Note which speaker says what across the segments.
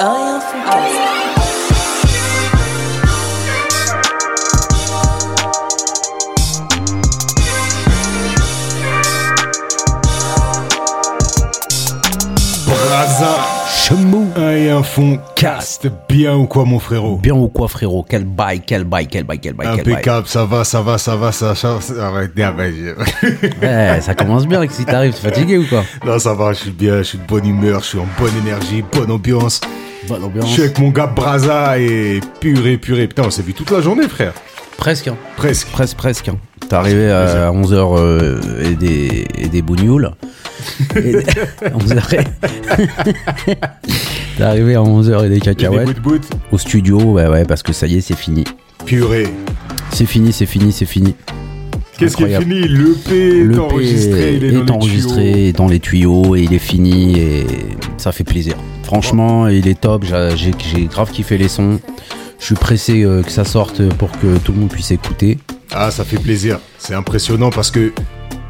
Speaker 1: Un Foodcast.
Speaker 2: Fond, cast bien ou quoi mon frérot?
Speaker 3: Bien ou quoi, frérot? Quel bail, quel bail, quel bail, quel bail.
Speaker 2: Impeccable, ça va, ça va, ça va, ça ça- ça va. Ah ouais, je-
Speaker 3: Ouais, ça commence bien si t'arrives. T'es fatigué ou quoi?
Speaker 2: Non, ça va, je suis bien, je suis de bonne humeur, je suis en bonne énergie, bonne ambiance.
Speaker 3: Bonne
Speaker 2: Je
Speaker 3: ambiance.
Speaker 2: suis avec mon gars Braza et purée, purée. Putain, on s'est vu toute la journée, frère.
Speaker 3: Presque, hein.
Speaker 2: Presque.
Speaker 3: Presque, presque. hein. T'es arrivé à 11h et des, et des bougnoules. Et des- 11h et... T'es arrivé à 11h et des
Speaker 2: Et des
Speaker 3: cacahuètes.
Speaker 2: bout.
Speaker 3: Au studio, ouais, ouais, parce que ça y est, c'est fini.
Speaker 2: Purée.
Speaker 3: C'est fini, c'est fini, c'est fini.
Speaker 2: Qu'est-ce qui est fini? L'EP est
Speaker 3: Le
Speaker 2: enregistré, il est,
Speaker 3: est
Speaker 2: dans les
Speaker 3: enregistré,
Speaker 2: tuyaux.
Speaker 3: est dans les tuyaux et il est fini et ça fait plaisir. Franchement, il est top. J'ai grave kiffé les sons. Je suis pressé euh, que ça sorte pour que tout le monde puisse écouter.
Speaker 2: Ah, ça fait plaisir. C'est impressionnant parce que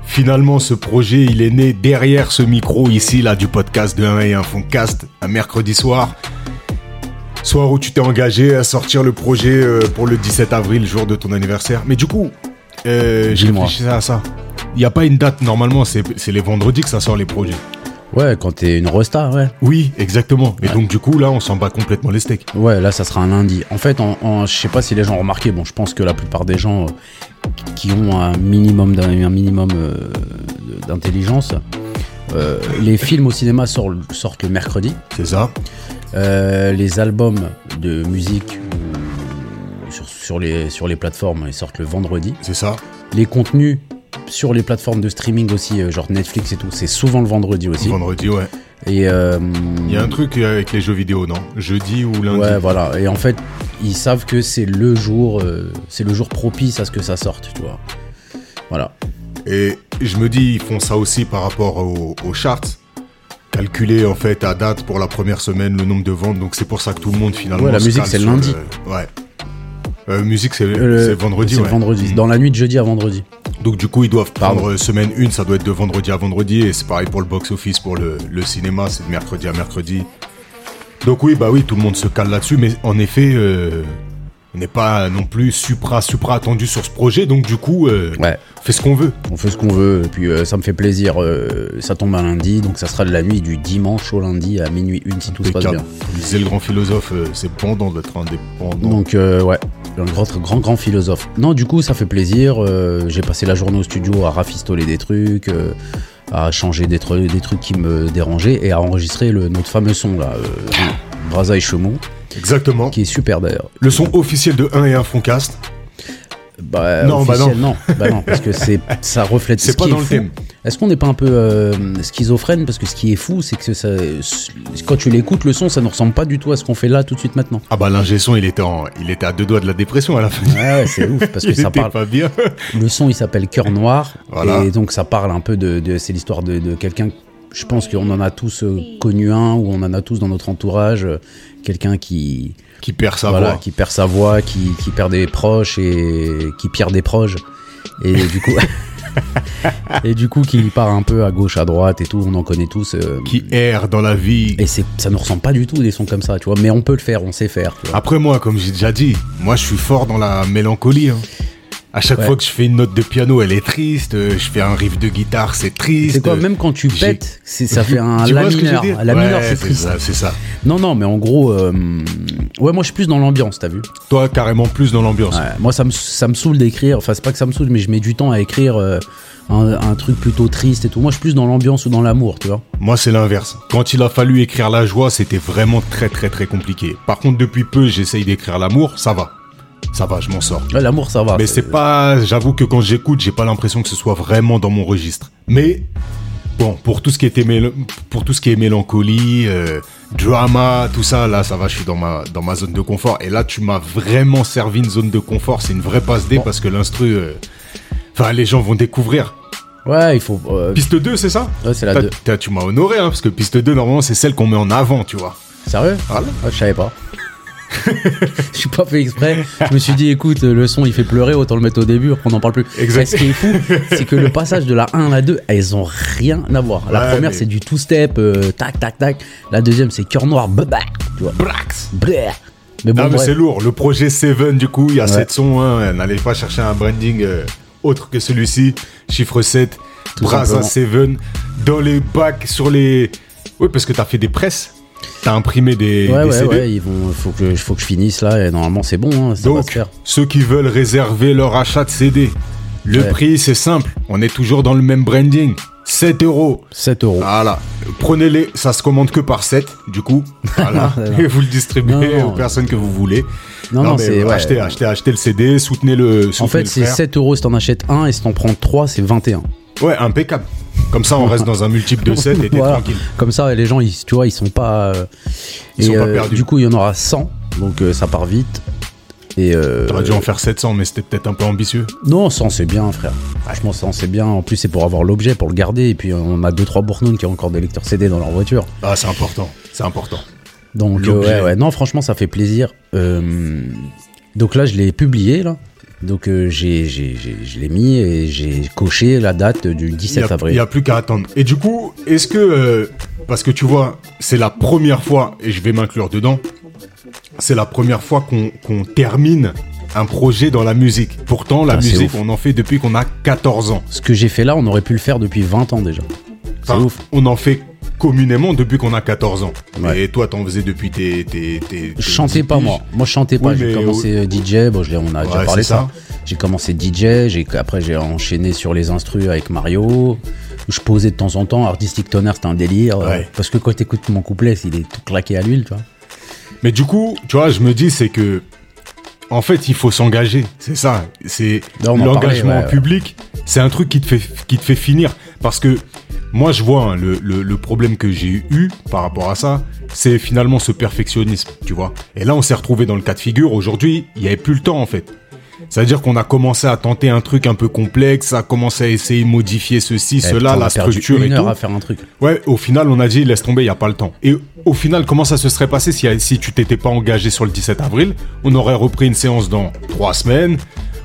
Speaker 2: finalement, ce projet, il est né derrière ce micro ici, là, du podcast de 1 et 1 Foncast, un mercredi soir. Soir où tu t'es engagé à sortir le projet euh, pour le 17 avril, jour de ton anniversaire. Mais du coup, euh, j'ai réfléchi à ça. Il n'y a pas une date, normalement, c'est c'est les vendredis que ça sort les projets.
Speaker 3: Ouais, quand t'es une resta, ouais.
Speaker 2: Oui, exactement. Et donc, du coup, là, on s'en bat complètement les steaks.
Speaker 3: Ouais, là, ça sera un lundi. En fait, en, en- je sais pas si les gens ont remarqué. Bon, je pense que la plupart des gens euh, qui ont un minimum, d'un- un minimum euh, d'intelligence, euh, les films au cinéma sortent, sortent le mercredi.
Speaker 2: C'est ça
Speaker 3: les albums de musique sur, sur les, sur les plateformes ils sortent le vendredi.
Speaker 2: C'est ça
Speaker 3: Les contenus sur les plateformes de streaming aussi, euh, genre Netflix et tout, c'est souvent le vendredi aussi.
Speaker 2: Vendredi, ouais.
Speaker 3: Et euh,
Speaker 2: Il y a un truc avec les jeux vidéo, non? Jeudi ou lundi?
Speaker 3: Ouais, voilà. Et en fait, ils savent que c'est le jour, euh, c'est le jour propice à ce que ça sorte, tu vois. Voilà.
Speaker 2: Et je me dis, ils font ça aussi par rapport aux, aux charts. Calculer en fait à date pour la première semaine le nombre de ventes. Donc c'est pour ça que tout le monde finalement.
Speaker 3: Ouais, la musique, c'est le lundi.
Speaker 2: ouais. Euh, musique c'est
Speaker 3: Euh,
Speaker 2: vendredi.
Speaker 3: C'est
Speaker 2: ouais.
Speaker 3: le vendredi.
Speaker 2: Mm.
Speaker 3: Dans la nuit de jeudi à vendredi.
Speaker 2: Donc du coup ils doivent prendre
Speaker 3: Pardon.
Speaker 2: euh, semaine 1, ça doit être de vendredi à vendredi. Et c'est pareil pour le box-office, pour le, le cinéma, c'est de mercredi à mercredi. Donc oui, bah oui, tout le monde se cale là-dessus. Mais en effet, euh, n'est pas non plus supra, supra attendu sur ce projet. Donc du coup, euh,
Speaker 3: Ouais.
Speaker 2: on fait ce qu'on veut.
Speaker 3: On fait ce qu'on veut, et puis euh, ça me fait plaisir. euh, ça tombe un lundi, donc ça sera de la nuit du dimanche au lundi à minuit une si tout se passe bien.
Speaker 2: Comme disait le grand philosophe, c'est pendant d'être indépendant.
Speaker 3: Donc ouais, un grand, grand, grand philosophe. Non, du coup, ça fait plaisir. J'ai passé la journée au studio à rafistoler des trucs, à changer des, trucs des trucs qui me dérangeaient et à enregistrer le, notre fameux son là, euh, Braza et
Speaker 2: Exactement.
Speaker 3: qui est super d'ailleurs.
Speaker 2: Le son officiel de 1 et 1 Foncast.
Speaker 3: Bah,
Speaker 2: Non, bah
Speaker 3: non. Bah non, parce que c'est ça reflète
Speaker 2: C'est
Speaker 3: ce
Speaker 2: pas
Speaker 3: qui
Speaker 2: dans
Speaker 3: est
Speaker 2: le
Speaker 3: fou.
Speaker 2: thème.
Speaker 3: Est-ce qu'on n'est pas un peu euh, schizophrène? Parce que ce qui est fou, c'est que ça, quand tu l'écoutes, le son, ça ne ressemble pas du tout à ce qu'on fait là tout de suite maintenant.
Speaker 2: Ah bah l'ingé son, il était, en, il était à deux doigts de la dépression à la fin.
Speaker 3: Ouais, ouais, c'est ouf parce que
Speaker 2: il
Speaker 3: ça parle.
Speaker 2: pas bien.
Speaker 3: Le son, il s'appelle Cœur Noir.
Speaker 2: Voilà.
Speaker 3: Et donc, ça parle un peu de. de- c'est l'histoire de, de quelqu'un. Je pense qu'on en a tous euh, connu un, ou on en a tous dans notre entourage. Quelqu'un qui.
Speaker 2: Qui perd sa
Speaker 3: voilà,
Speaker 2: voix.
Speaker 3: qui perd sa voix, qui, qui perd des proches et qui perd des proches. Et du coup. et du coup, qui part un peu à gauche, à droite et tout. On en connaît tous. euh,
Speaker 2: Qui erre dans la vie.
Speaker 3: et c'est, ça ne ressemble pas du tout des sons comme ça, tu vois. Mais on peut le faire, on sait faire. tu vois.
Speaker 2: Après moi, comme j'ai déjà dit, moi je suis fort dans la mélancolie. hein. À chaque
Speaker 3: Ouais.
Speaker 2: fois que je fais une note de piano, elle est triste. euh, Je fais un riff de guitare, c'est triste.
Speaker 3: C'est quoi, même quand tu pètes, ça fait un la mineur. La mineur, c'est triste.
Speaker 2: ça, C'est ça.
Speaker 3: Non, non, mais en gros, euh, ouais, moi je suis plus dans l'ambiance, t'as vu
Speaker 2: Toi, carrément plus dans l'ambiance.
Speaker 3: Ouais, Moi, ça me, ça me saoule d'écrire. Enfin, c'est pas que ça me saoule, mais je mets du temps à écrire euh, un, un truc plutôt triste et tout. Moi, je suis plus dans l'ambiance ou dans l'amour, tu vois.
Speaker 2: Moi, c'est l'inverse. Quand il a fallu écrire la joie, c'était vraiment très très très compliqué. Par contre, depuis peu, j'essaye d'écrire l'amour, ça va. Ça va, je m'en sors.
Speaker 3: Ouais, l'amour, ça va.
Speaker 2: Mais c'est pas, j'avoue que quand j'écoute, j'ai pas l'impression que ce soit vraiment dans mon registre. Mais bon, pour tout ce qui était mél- pour tout ce qui est mélancolie, euh, drama, tout ça, là, ça va, je suis dans ma dans ma zone de confort. Et là, tu m'as vraiment servi une zone de confort. C'est une vraie passe D
Speaker 3: Bon.
Speaker 2: parce que l'instru, euh, enfin, les gens vont découvrir.
Speaker 3: Ouais, il faut. euh,
Speaker 2: Piste 2, c'est ça?
Speaker 3: Ouais, c'est la
Speaker 2: T'as-
Speaker 3: 2.
Speaker 2: t'as- Tu m'as honoré, hein, parce que piste 2, normalement, c'est celle qu'on met en avant, tu vois.
Speaker 3: Sérieux?
Speaker 2: Voilà.
Speaker 3: Ouais, je savais pas. Je suis pas fait exprès. Je me suis dit, écoute, le son il fait pleurer, autant le mettre au début, après on n'en parle plus.
Speaker 2: Exact.
Speaker 3: Ce qui est fou, c'est que le passage de la 1 à la 2, elles ont rien à voir. La
Speaker 2: Ouais,
Speaker 3: première,
Speaker 2: mais-
Speaker 3: c'est du two-step, euh, tac, tac, tac. La deuxième, c'est cœur noir, bah, bah. tu vois.
Speaker 2: Brax.
Speaker 3: Bleh. Mais bon,
Speaker 2: Ah, mais c'est lourd. Le projet Seven, du coup, il y a
Speaker 3: Ouais.
Speaker 2: 7 sons. Hein. N'allez pas chercher un branding euh, autre que celui-ci. Chiffre 7,
Speaker 3: Tout
Speaker 2: Braza
Speaker 3: simplement.
Speaker 2: Seven. Dans les bacs, sur les. Oui, parce que t'as fait des presses. T'as imprimé des,
Speaker 3: Ouais,
Speaker 2: des
Speaker 3: ouais,
Speaker 2: CD.
Speaker 3: ouais, ils vont, faut que, faut que je finisse là, et normalement c'est bon, hein, ça va
Speaker 2: Donc,
Speaker 3: se faire.
Speaker 2: ceux qui veulent réserver leur achat de CD, le
Speaker 3: Ouais.
Speaker 2: prix, c'est simple. On est toujours dans le même branding. 7 euros.
Speaker 3: 7 euros.
Speaker 2: Voilà. Prenez-les, ça se commande que par 7, du coup. Voilà.
Speaker 3: Non, non.
Speaker 2: Et vous le distribuez
Speaker 3: Non, non.
Speaker 2: aux personnes que vous voulez.
Speaker 3: non, non,
Speaker 2: mais
Speaker 3: c'est. ouais.
Speaker 2: achetez, achetez, achetez le CD, soutenez le.
Speaker 3: En
Speaker 2: soutenez
Speaker 3: fait,
Speaker 2: le
Speaker 3: c'est
Speaker 2: frère.
Speaker 3: 7 euros si t'en achètes un, et si t'en prends 3, c'est 21.
Speaker 2: Ouais, impeccable. Comme ça, on reste dans un multiple de 7 et t'es
Speaker 3: Voilà.
Speaker 2: tranquille.
Speaker 3: Comme ça, les gens, ils, tu vois, ils sont pas. euh,
Speaker 2: Ils
Speaker 3: et,
Speaker 2: sont pas
Speaker 3: euh,
Speaker 2: perdus.
Speaker 3: Du coup, il y en aura 100, donc euh, ça part vite. Et euh,
Speaker 2: T'aurais dû en faire 700, mais c'était peut-être un peu ambitieux.
Speaker 3: Non, 100 c'est bien, frère. Franchement, 100 c'est bien. En plus, c'est pour avoir l'objet, pour le garder. Et puis, on a 2-3 bournounes qui ont encore des lecteurs CD dans leur voiture.
Speaker 2: Ah, c'est important. C'est important.
Speaker 3: Donc, euh,
Speaker 2: L'objet.
Speaker 3: ouais, ouais. Non, franchement, ça fait plaisir. Euh, donc là, je l'ai publié, là. Donc, euh, j'ai, j'ai, j'ai- je l'ai mis et j'ai coché la date du
Speaker 2: Il
Speaker 3: 17
Speaker 2: n'y a,
Speaker 3: avril.
Speaker 2: il y a plus qu'à attendre. Et du coup, est-ce que. euh, parce que tu vois, c'est la première fois, et je vais m'inclure dedans, c'est la première fois qu'on qu'on termine un projet dans la musique. Pourtant, la
Speaker 3: Ah,
Speaker 2: musique, on en fait depuis qu'on a 14 ans.
Speaker 3: Ce que j'ai fait là, on aurait pu le faire depuis 20 ans déjà. C'est
Speaker 2: Enfin,
Speaker 3: ouf.
Speaker 2: On en fait communément depuis qu'on a 14 ans.
Speaker 3: Ouais.
Speaker 2: Et toi, t'en faisais depuis tes. tes, tes- tes
Speaker 3: Je chantais pas moi. Moi je chantais pas.
Speaker 2: Oui,
Speaker 3: j'ai commencé euh, DJ. Bon, je on a déjà parlé
Speaker 2: c'est
Speaker 3: ça. J'ai commencé DJ. J'ai après j'ai enchaîné sur les instrus avec Mario. Je posais de temps en temps. Artistic Toner c'était un délire. euh, parce que quand t'écoutes mon couplet, il est tout claqué à l'huile, tu vois.
Speaker 2: Mais du coup, tu vois, je me dis, c'est que. En fait, il faut s'engager. C'est ça. C'est l'engagement public. C'est un truc qui te fait qui te fait finir. Parce que moi, je vois hein, le, le, le problème que j'ai eu par rapport à ça, c'est finalement ce perfectionnisme, tu vois. Et là, on s'est retrouvé dans le cas de figure. Aujourd'hui, il n'y avait plus le temps, en fait. C'est-à-dire qu'on a commencé à tenter un truc un peu complexe, à commencé à essayer de modifier ceci,
Speaker 3: Eh,
Speaker 2: cela, la structure
Speaker 3: une
Speaker 2: et
Speaker 3: heure
Speaker 2: tout.
Speaker 3: à faire un truc.
Speaker 2: Ouais, au final, on a dit laisse tomber, il y a pas le temps. Et au final, comment ça se serait passé si, si tu t'étais pas engagé sur le 17 avril? On aurait repris une séance dans trois semaines.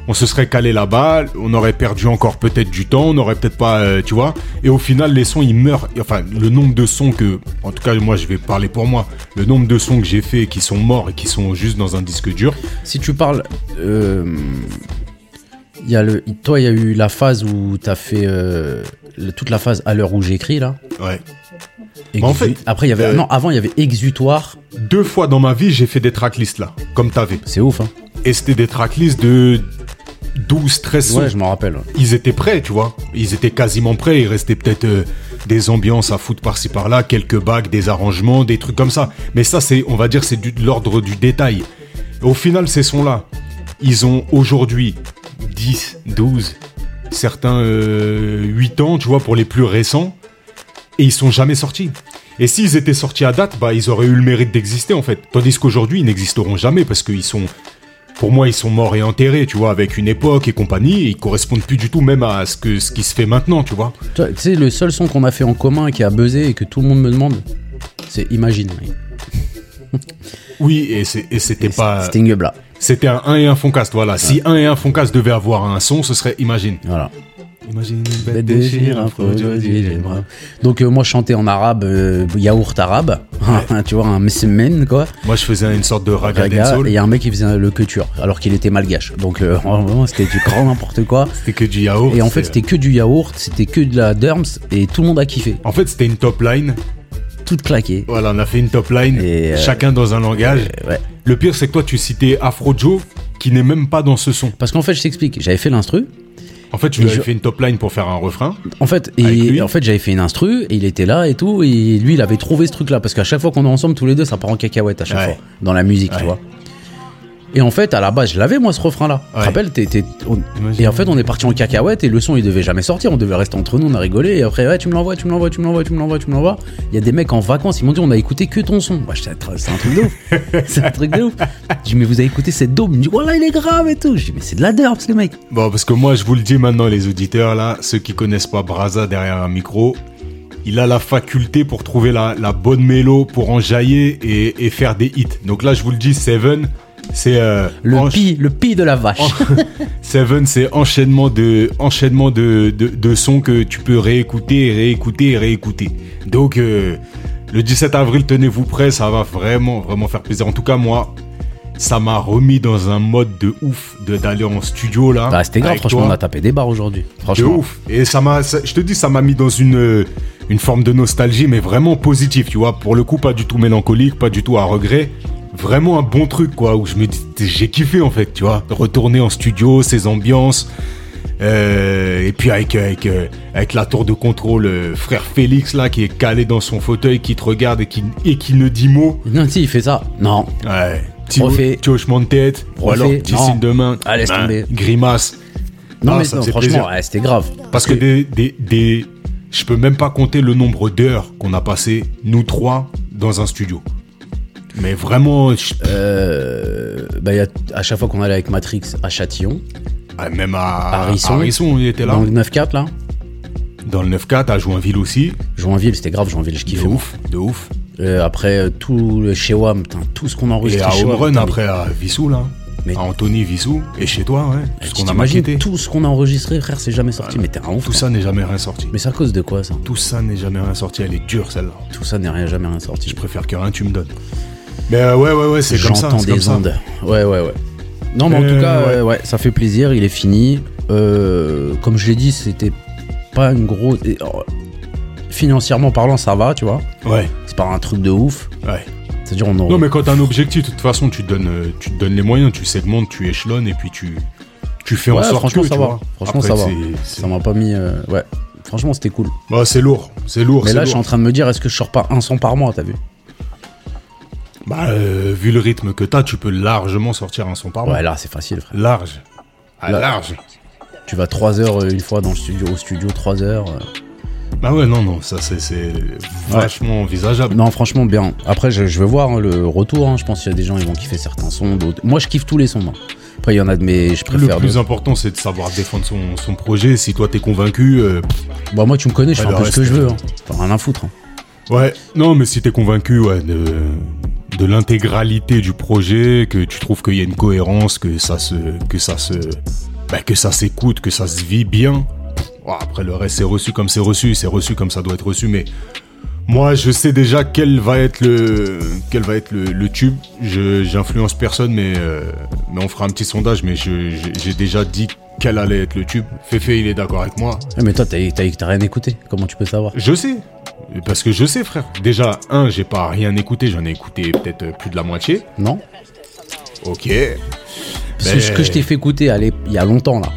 Speaker 2: On se serait calé là-bas, on aurait perdu encore peut-être du temps, on aurait peut-être pas, euh, tu vois. Et au final, les sons, ils meurent. Enfin, le nombre de sons que, en tout cas, moi, je vais parler pour moi. Le nombre de sons que j'ai fait qui sont morts et qui sont juste dans un disque dur.
Speaker 3: Si tu parles, euh, y a le, toi il y a eu la phase où t'as fait euh, toute la phase à l'heure où j'écris là.
Speaker 2: Ouais.
Speaker 3: Exu-
Speaker 2: Bah, en fait,
Speaker 3: après il y avait,
Speaker 2: euh,
Speaker 3: non avant il y avait exutoire.
Speaker 2: Deux fois dans ma vie, j'ai fait des tracklists là, comme t'avais.
Speaker 3: C'est ouf, hein.
Speaker 2: Et c'était des tracklists de 12, 13 sons.
Speaker 3: Ouais, je m'en rappelle.
Speaker 2: ils étaient prêts, tu vois. Ils étaient quasiment prêts. Il restait peut-être euh, des ambiances à foutre par-ci par-là, quelques bacs, des arrangements, des trucs comme ça. Mais ça, c'est, on va dire, c'est de l'ordre du détail. Au final, ces sons-là, ils ont aujourd'hui 10, 12, certains euh, 8 ans, tu vois, pour les plus récents. Et ils sont jamais sortis. Et s'ils étaient sortis à date, bah, ils auraient eu le mérite d'exister, en fait. Tandis qu'aujourd'hui, ils n'existeront jamais parce qu'ils sont, pour moi, ils sont morts et enterrés, tu vois, avec une époque et compagnie, et ils correspondent plus du tout même à ce, que, ce qui se fait maintenant, tu vois.
Speaker 3: Tu sais, le seul son qu'on a fait en commun et qui a buzzé et que tout le monde me demande, c'est Imagine.
Speaker 2: Oui, et, c'était pas.
Speaker 3: C'était.
Speaker 2: C'était un 1 et un Foncast, voilà. Si 1 et un Foncast devaient avoir un son, ce serait Imagine.
Speaker 3: Voilà.
Speaker 2: Imagine une
Speaker 3: Bête un. Donc euh, moi je chantais en arabe, euh, yaourt arabe, tu vois, un messemen quoi,
Speaker 2: Moi, je faisais une sorte de raga
Speaker 3: Raga, et il y a un mec qui faisait le couture, alors qu'il était malgache. Donc euh, vraiment c'était du grand n'importe quoi.
Speaker 2: C'était que du yaourt.
Speaker 3: Et en fait c'était que du yaourt, c'était que de la derms, et tout le monde a kiffé,
Speaker 2: En fait, c'était une top line.
Speaker 3: tout claqué.
Speaker 2: Voilà, on a fait une top line.
Speaker 3: Et, euh,
Speaker 2: chacun dans un langage.
Speaker 3: Euh, ouais.
Speaker 2: Le pire, c'est que toi, tu citais Afro Joe, qui n'est même pas dans ce son.
Speaker 3: Parce qu'en fait je t'explique, j'avais fait l'instru,
Speaker 2: En fait, tu lui avais
Speaker 3: je-
Speaker 2: fait une top line pour faire un refrain.
Speaker 3: En fait, et en fait, j'avais fait une instru et il était là et tout et lui, il avait trouvé ce truc-là parce qu'à chaque fois qu'on est ensemble tous les deux, ça part en cacahuète à chaque
Speaker 2: Ouais.
Speaker 3: fois dans la musique, tu vois. Et en fait, à la base, je l'avais moi ce refrain-là. Tu te rappelles on-
Speaker 2: Imagine.
Speaker 3: Et en fait, on est parti en cacahuète et le son il devait jamais sortir. On devait rester entre nous, on a rigolé. Et après, ouais, tu me l'envoies, tu me l'envoies, tu me l'envoies, tu me l'envoies, tu me l'envoies. Il y a des mecs en vacances, ils m'ont dit, on a écouté que ton son. J'étais, c'est un truc de ouf. c'est un truc de ouf. Je dis, mais vous avez écouté cette daube? Il me dit, voilà, il est grave et tout. Je dis, mais c'est de la derbe, les mecs.
Speaker 2: Bon, parce que moi, je vous le dis maintenant, les auditeurs, là, ceux qui connaissent pas Braza derrière un micro, il a la faculté pour trouver la, la bonne mélo, pour en jaillir et, et faire des hits. Donc là, je vous le dis, Seven, c'est euh,
Speaker 3: Le
Speaker 2: encha-
Speaker 3: pi, le pi de la vache.
Speaker 2: Seven, c'est enchaînement de enchaînement de, de, de sons que tu peux réécouter, réécouter, réécouter. Donc euh, Le 17 avril, tenez-vous prêts, ça va vraiment, vraiment faire plaisir. En tout cas, moi, ça m'a remis dans un mode de ouf de d'aller en studio là.
Speaker 3: Bah, c'était grave, franchement,
Speaker 2: toi.
Speaker 3: on a tapé des barres aujourd'hui.
Speaker 2: De
Speaker 3: Franchement.
Speaker 2: ouf. Et ça m'a, je te dis, ça m'a mis dans une, une forme de nostalgie, mais vraiment positive, tu vois. Pour le coup, pas du tout mélancolique, pas du tout à regret. Vraiment un bon truc, quoi, où je me dis, j'ai kiffé, en fait, tu vois. Retourner en studio, ces ambiances. euh, et puis avec, avec, euh, avec la tour de contrôle, euh, frère Félix, là, qui est calé dans son fauteuil, qui te regarde et qui, et qui ne dit mot.
Speaker 3: Non, si, il fait ça. Non.
Speaker 2: Ouais. Petit,
Speaker 3: Refait.
Speaker 2: petit hochement de tête. Ou alors, petit signe de main.
Speaker 3: Ah, laisse
Speaker 2: Hein,
Speaker 3: tomber.
Speaker 2: Grimace.
Speaker 3: Non,
Speaker 2: Ah,
Speaker 3: mais
Speaker 2: ça
Speaker 3: non, franchement, ouais, c'était grave.
Speaker 2: Parce que des, des, des- je peux même pas compter le nombre d'heures qu'on a passé, nous trois, dans un studio. Mais vraiment, je-
Speaker 3: Euh, bah, y a, à chaque fois qu'on allait avec Matrix à Châtillon,
Speaker 2: ah, même à
Speaker 3: Risson,
Speaker 2: il était là.
Speaker 3: dans le 9-4 là,
Speaker 2: Dans le 9-4, à Joinville aussi.
Speaker 3: Joinville, c'était grave, Joinville, je
Speaker 2: De
Speaker 3: kiffais.
Speaker 2: ouf, de ouf.
Speaker 3: Euh, après, euh, tout le chez WAM, putain, tout ce qu'on a
Speaker 2: Et à
Speaker 3: chez
Speaker 2: Home
Speaker 3: WAM,
Speaker 2: Run,
Speaker 3: putain,
Speaker 2: après à Vissou, là.
Speaker 3: Mais-
Speaker 2: À Anthony Vissou. Et chez toi, ouais. Tout ce
Speaker 3: tu
Speaker 2: qu'on a
Speaker 3: t'imagines tout ce qu'on a enregistré, frère, c'est jamais sorti. Mais t'es un ouf.
Speaker 2: Tout
Speaker 3: toi.
Speaker 2: ça n'est jamais rien sorti.
Speaker 3: Mais c'est à cause de quoi ça?
Speaker 2: Tout ça n'est jamais rien sorti. Elle est dure, celle-là.
Speaker 3: Tout ça n'est rien, jamais rien sorti.
Speaker 2: Je préfère que rien tu me donnes. Mais euh, ouais, ouais, ouais, c'est comme ça.
Speaker 3: J'entends
Speaker 2: comme
Speaker 3: des
Speaker 2: ça.
Speaker 3: ondes. Ouais, ouais, ouais. Non, mais en
Speaker 2: Euh,
Speaker 3: tout cas,
Speaker 2: ouais.
Speaker 3: ouais, ça fait plaisir, il est fini. Euh, comme je l'ai dit, c'était pas une grosse. oh, Financièrement parlant, ça va, tu vois.
Speaker 2: Ouais,
Speaker 3: C'est pas un truc de ouf.
Speaker 2: ouais.
Speaker 3: C'est-à-dire, on aurait-
Speaker 2: Non, mais quand t'as un objectif, de toute façon, tu te donnes, euh, tu te donnes les moyens, tu segmentes, tu échelonnes et puis tu, tu fais en
Speaker 3: Ouais,
Speaker 2: sorte
Speaker 3: franchement,
Speaker 2: que,
Speaker 3: ça
Speaker 2: tu
Speaker 3: va.
Speaker 2: vois.
Speaker 3: Franchement,
Speaker 2: Après,
Speaker 3: ça va. ça m'a pas mis. euh, Ouais, franchement, c'était cool.
Speaker 2: Bah, c'est lourd, c'est lourd.
Speaker 3: Mais là, je suis en train de me dire, est-ce que je sors pas un son par mois, t'as vu?
Speaker 2: Bah, euh, vu le rythme que t'as, tu peux largement sortir un son par mois.
Speaker 3: Ouais, là, c'est facile, frère.
Speaker 2: Large. Ah,
Speaker 3: Là-
Speaker 2: large.
Speaker 3: Tu vas 3 heures euh, une fois dans le studio, au studio, 3 heures. euh.
Speaker 2: Bah ouais, non, non, ça c'est c'est vachement envisageable.
Speaker 3: Non, franchement, bien. Après, je, je veux voir hein, le retour. hein. Je pense qu'il y a des gens qui vont kiffer certains sons. d'autres- Moi, je kiffe tous les sons. moi. Après, il y en a de mes. Je
Speaker 2: Le
Speaker 3: préfère.
Speaker 2: plus
Speaker 3: d'autres.
Speaker 2: important, c'est de savoir défendre son, son projet. Si toi t'es convaincu, euh,
Speaker 3: Bah, moi, tu me connais, je
Speaker 2: Ouais,
Speaker 3: fais un
Speaker 2: le
Speaker 3: peu ce que
Speaker 2: reste,
Speaker 3: je veux. Hein. T'as rien à foutre. hein.
Speaker 2: ouais. Non, mais si t'es convaincu, ouais, de, de l'intégralité du projet, que tu trouves qu'il y a une cohérence, que ça se, que ça se, bah, que ça s'écoute, que ça se vit bien. Après le reste, c'est reçu comme c'est reçu, c'est reçu comme ça doit être reçu, mais moi, je sais déjà quel va être le, quel va être le, le tube. Je, j'influence personne, mais, euh, mais on fera un petit sondage. Mais j'ai- déjà dit quel allait être le tube. Fefe, il est d'accord avec moi.
Speaker 3: Ouais, mais toi, t'as t'as- t'as rien écouté. Comment tu peux savoir?
Speaker 2: Je sais. Parce que je sais, frère. Déjà, un, j'ai pas rien écouté. J'en ai écouté peut-être euh, plus de la moitié.
Speaker 3: Non
Speaker 2: Ok.
Speaker 3: Parce
Speaker 2: Mais-
Speaker 3: ce que je t'ai fait écouter allez, il y a longtemps, là.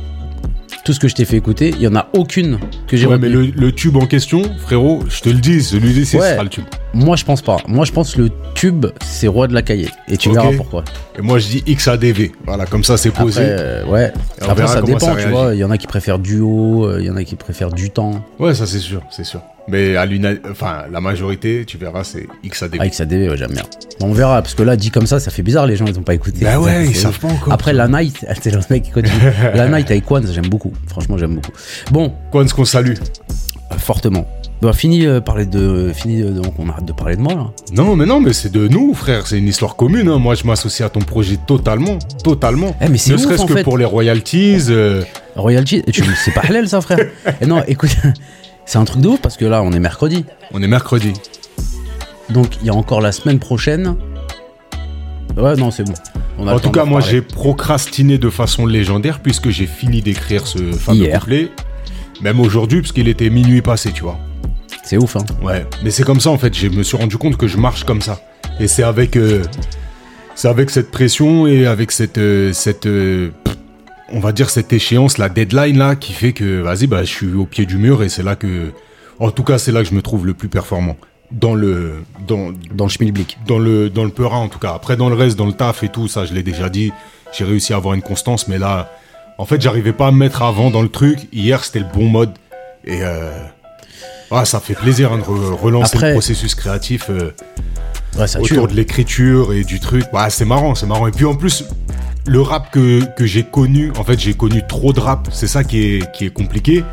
Speaker 3: Tout ce que je t'ai fait écouter, il y en a aucune que j'ai
Speaker 2: Ouais, mais le tube en question, frérot, je te le dis, celui-ci,
Speaker 3: Ouais.
Speaker 2: ce sera le tube.
Speaker 3: Moi, je pense pas. Moi, je pense que le tube, c'est roi de la cahier. Et tu verras pourquoi.
Speaker 2: Et moi, je dis XADV. Voilà, comme ça, c'est
Speaker 3: Après,
Speaker 2: posé.
Speaker 3: euh, ouais.
Speaker 2: Et
Speaker 3: Après, ça dépend,
Speaker 2: ça
Speaker 3: tu vois. Il y en a qui préfèrent duo, euh, il y en a qui préfèrent du temps.
Speaker 2: Ouais, ça, c'est sûr, c'est sûr. Mais à enfin, la majorité, tu verras, c'est XADV.
Speaker 3: Avec sa DV, ouais, j'aime bien. Bon, on verra, parce que là, dit comme ça, ça fait bizarre, les gens, ils ont pas écouté.
Speaker 2: Bah ouais, ils savent pas encore.
Speaker 3: Après, la night, c'est le mec qui continue. la night avec Kwan, j'aime beaucoup. Franchement, j'aime beaucoup. Bon,
Speaker 2: ce qu'on salue
Speaker 3: euh, fortement. Bah, fini, euh, parler de, fini, euh, donc on arrête de parler de moi, là.
Speaker 2: Non, mais non, mais c'est de nous, frère. C'est une histoire commune. hein. Moi, je m'associe à ton projet totalement. Totalement.
Speaker 3: Eh, mais c'est
Speaker 2: Ne
Speaker 3: ouf,
Speaker 2: serait-ce
Speaker 3: en
Speaker 2: que
Speaker 3: fait.
Speaker 2: pour les royalties. euh,
Speaker 3: Royalty, tu- c'est pas halal, ça, frère. Et non, écoute, c'est un truc de ouf, parce que là, on est mercredi.
Speaker 2: On est mercredi.
Speaker 3: Donc, il y a encore la semaine prochaine. Ouais, non, c'est bon. On a
Speaker 2: En
Speaker 3: le
Speaker 2: tout
Speaker 3: temps
Speaker 2: cas,
Speaker 3: d'en
Speaker 2: moi,
Speaker 3: reparler.
Speaker 2: j'ai procrastiné de façon légendaire puisque j'ai fini d'écrire ce fameux
Speaker 3: Hier.
Speaker 2: couplet. Même aujourd'hui, parce qu'il était minuit passé, tu vois.
Speaker 3: C'est ouf, hein.
Speaker 2: Ouais. Mais c'est comme ça, en fait. Je me suis rendu compte que je marche comme ça. Et c'est avec, euh, c'est avec cette pression et avec cette, euh, cette, euh, on va dire cette échéance, la deadline là, qui fait que, vas-y, bah, je suis au pied du mur et c'est là que, en tout cas, c'est là que je me trouve le plus performant. Dans le, dans,
Speaker 3: Dans le schmilblick.
Speaker 2: dans le dans le peurin en tout cas. Après dans le reste, dans le taf et tout, ça je l'ai déjà dit, j'ai réussi à avoir une constance, mais là, en fait, j'arrivais pas à me mettre avant dans le truc. Hier, c'était le bon mode et euh, ah, ça fait plaisir hein, de re- relancer
Speaker 3: Après-
Speaker 2: le processus créatif euh,
Speaker 3: Ouais, ça tue.
Speaker 2: autour de l'écriture et du truc. Ouais, c'est marrant, c'est marrant. Et puis en plus, le rap que, que j'ai connu, en fait, j'ai connu trop de rap. C'est ça qui est qui est compliqué.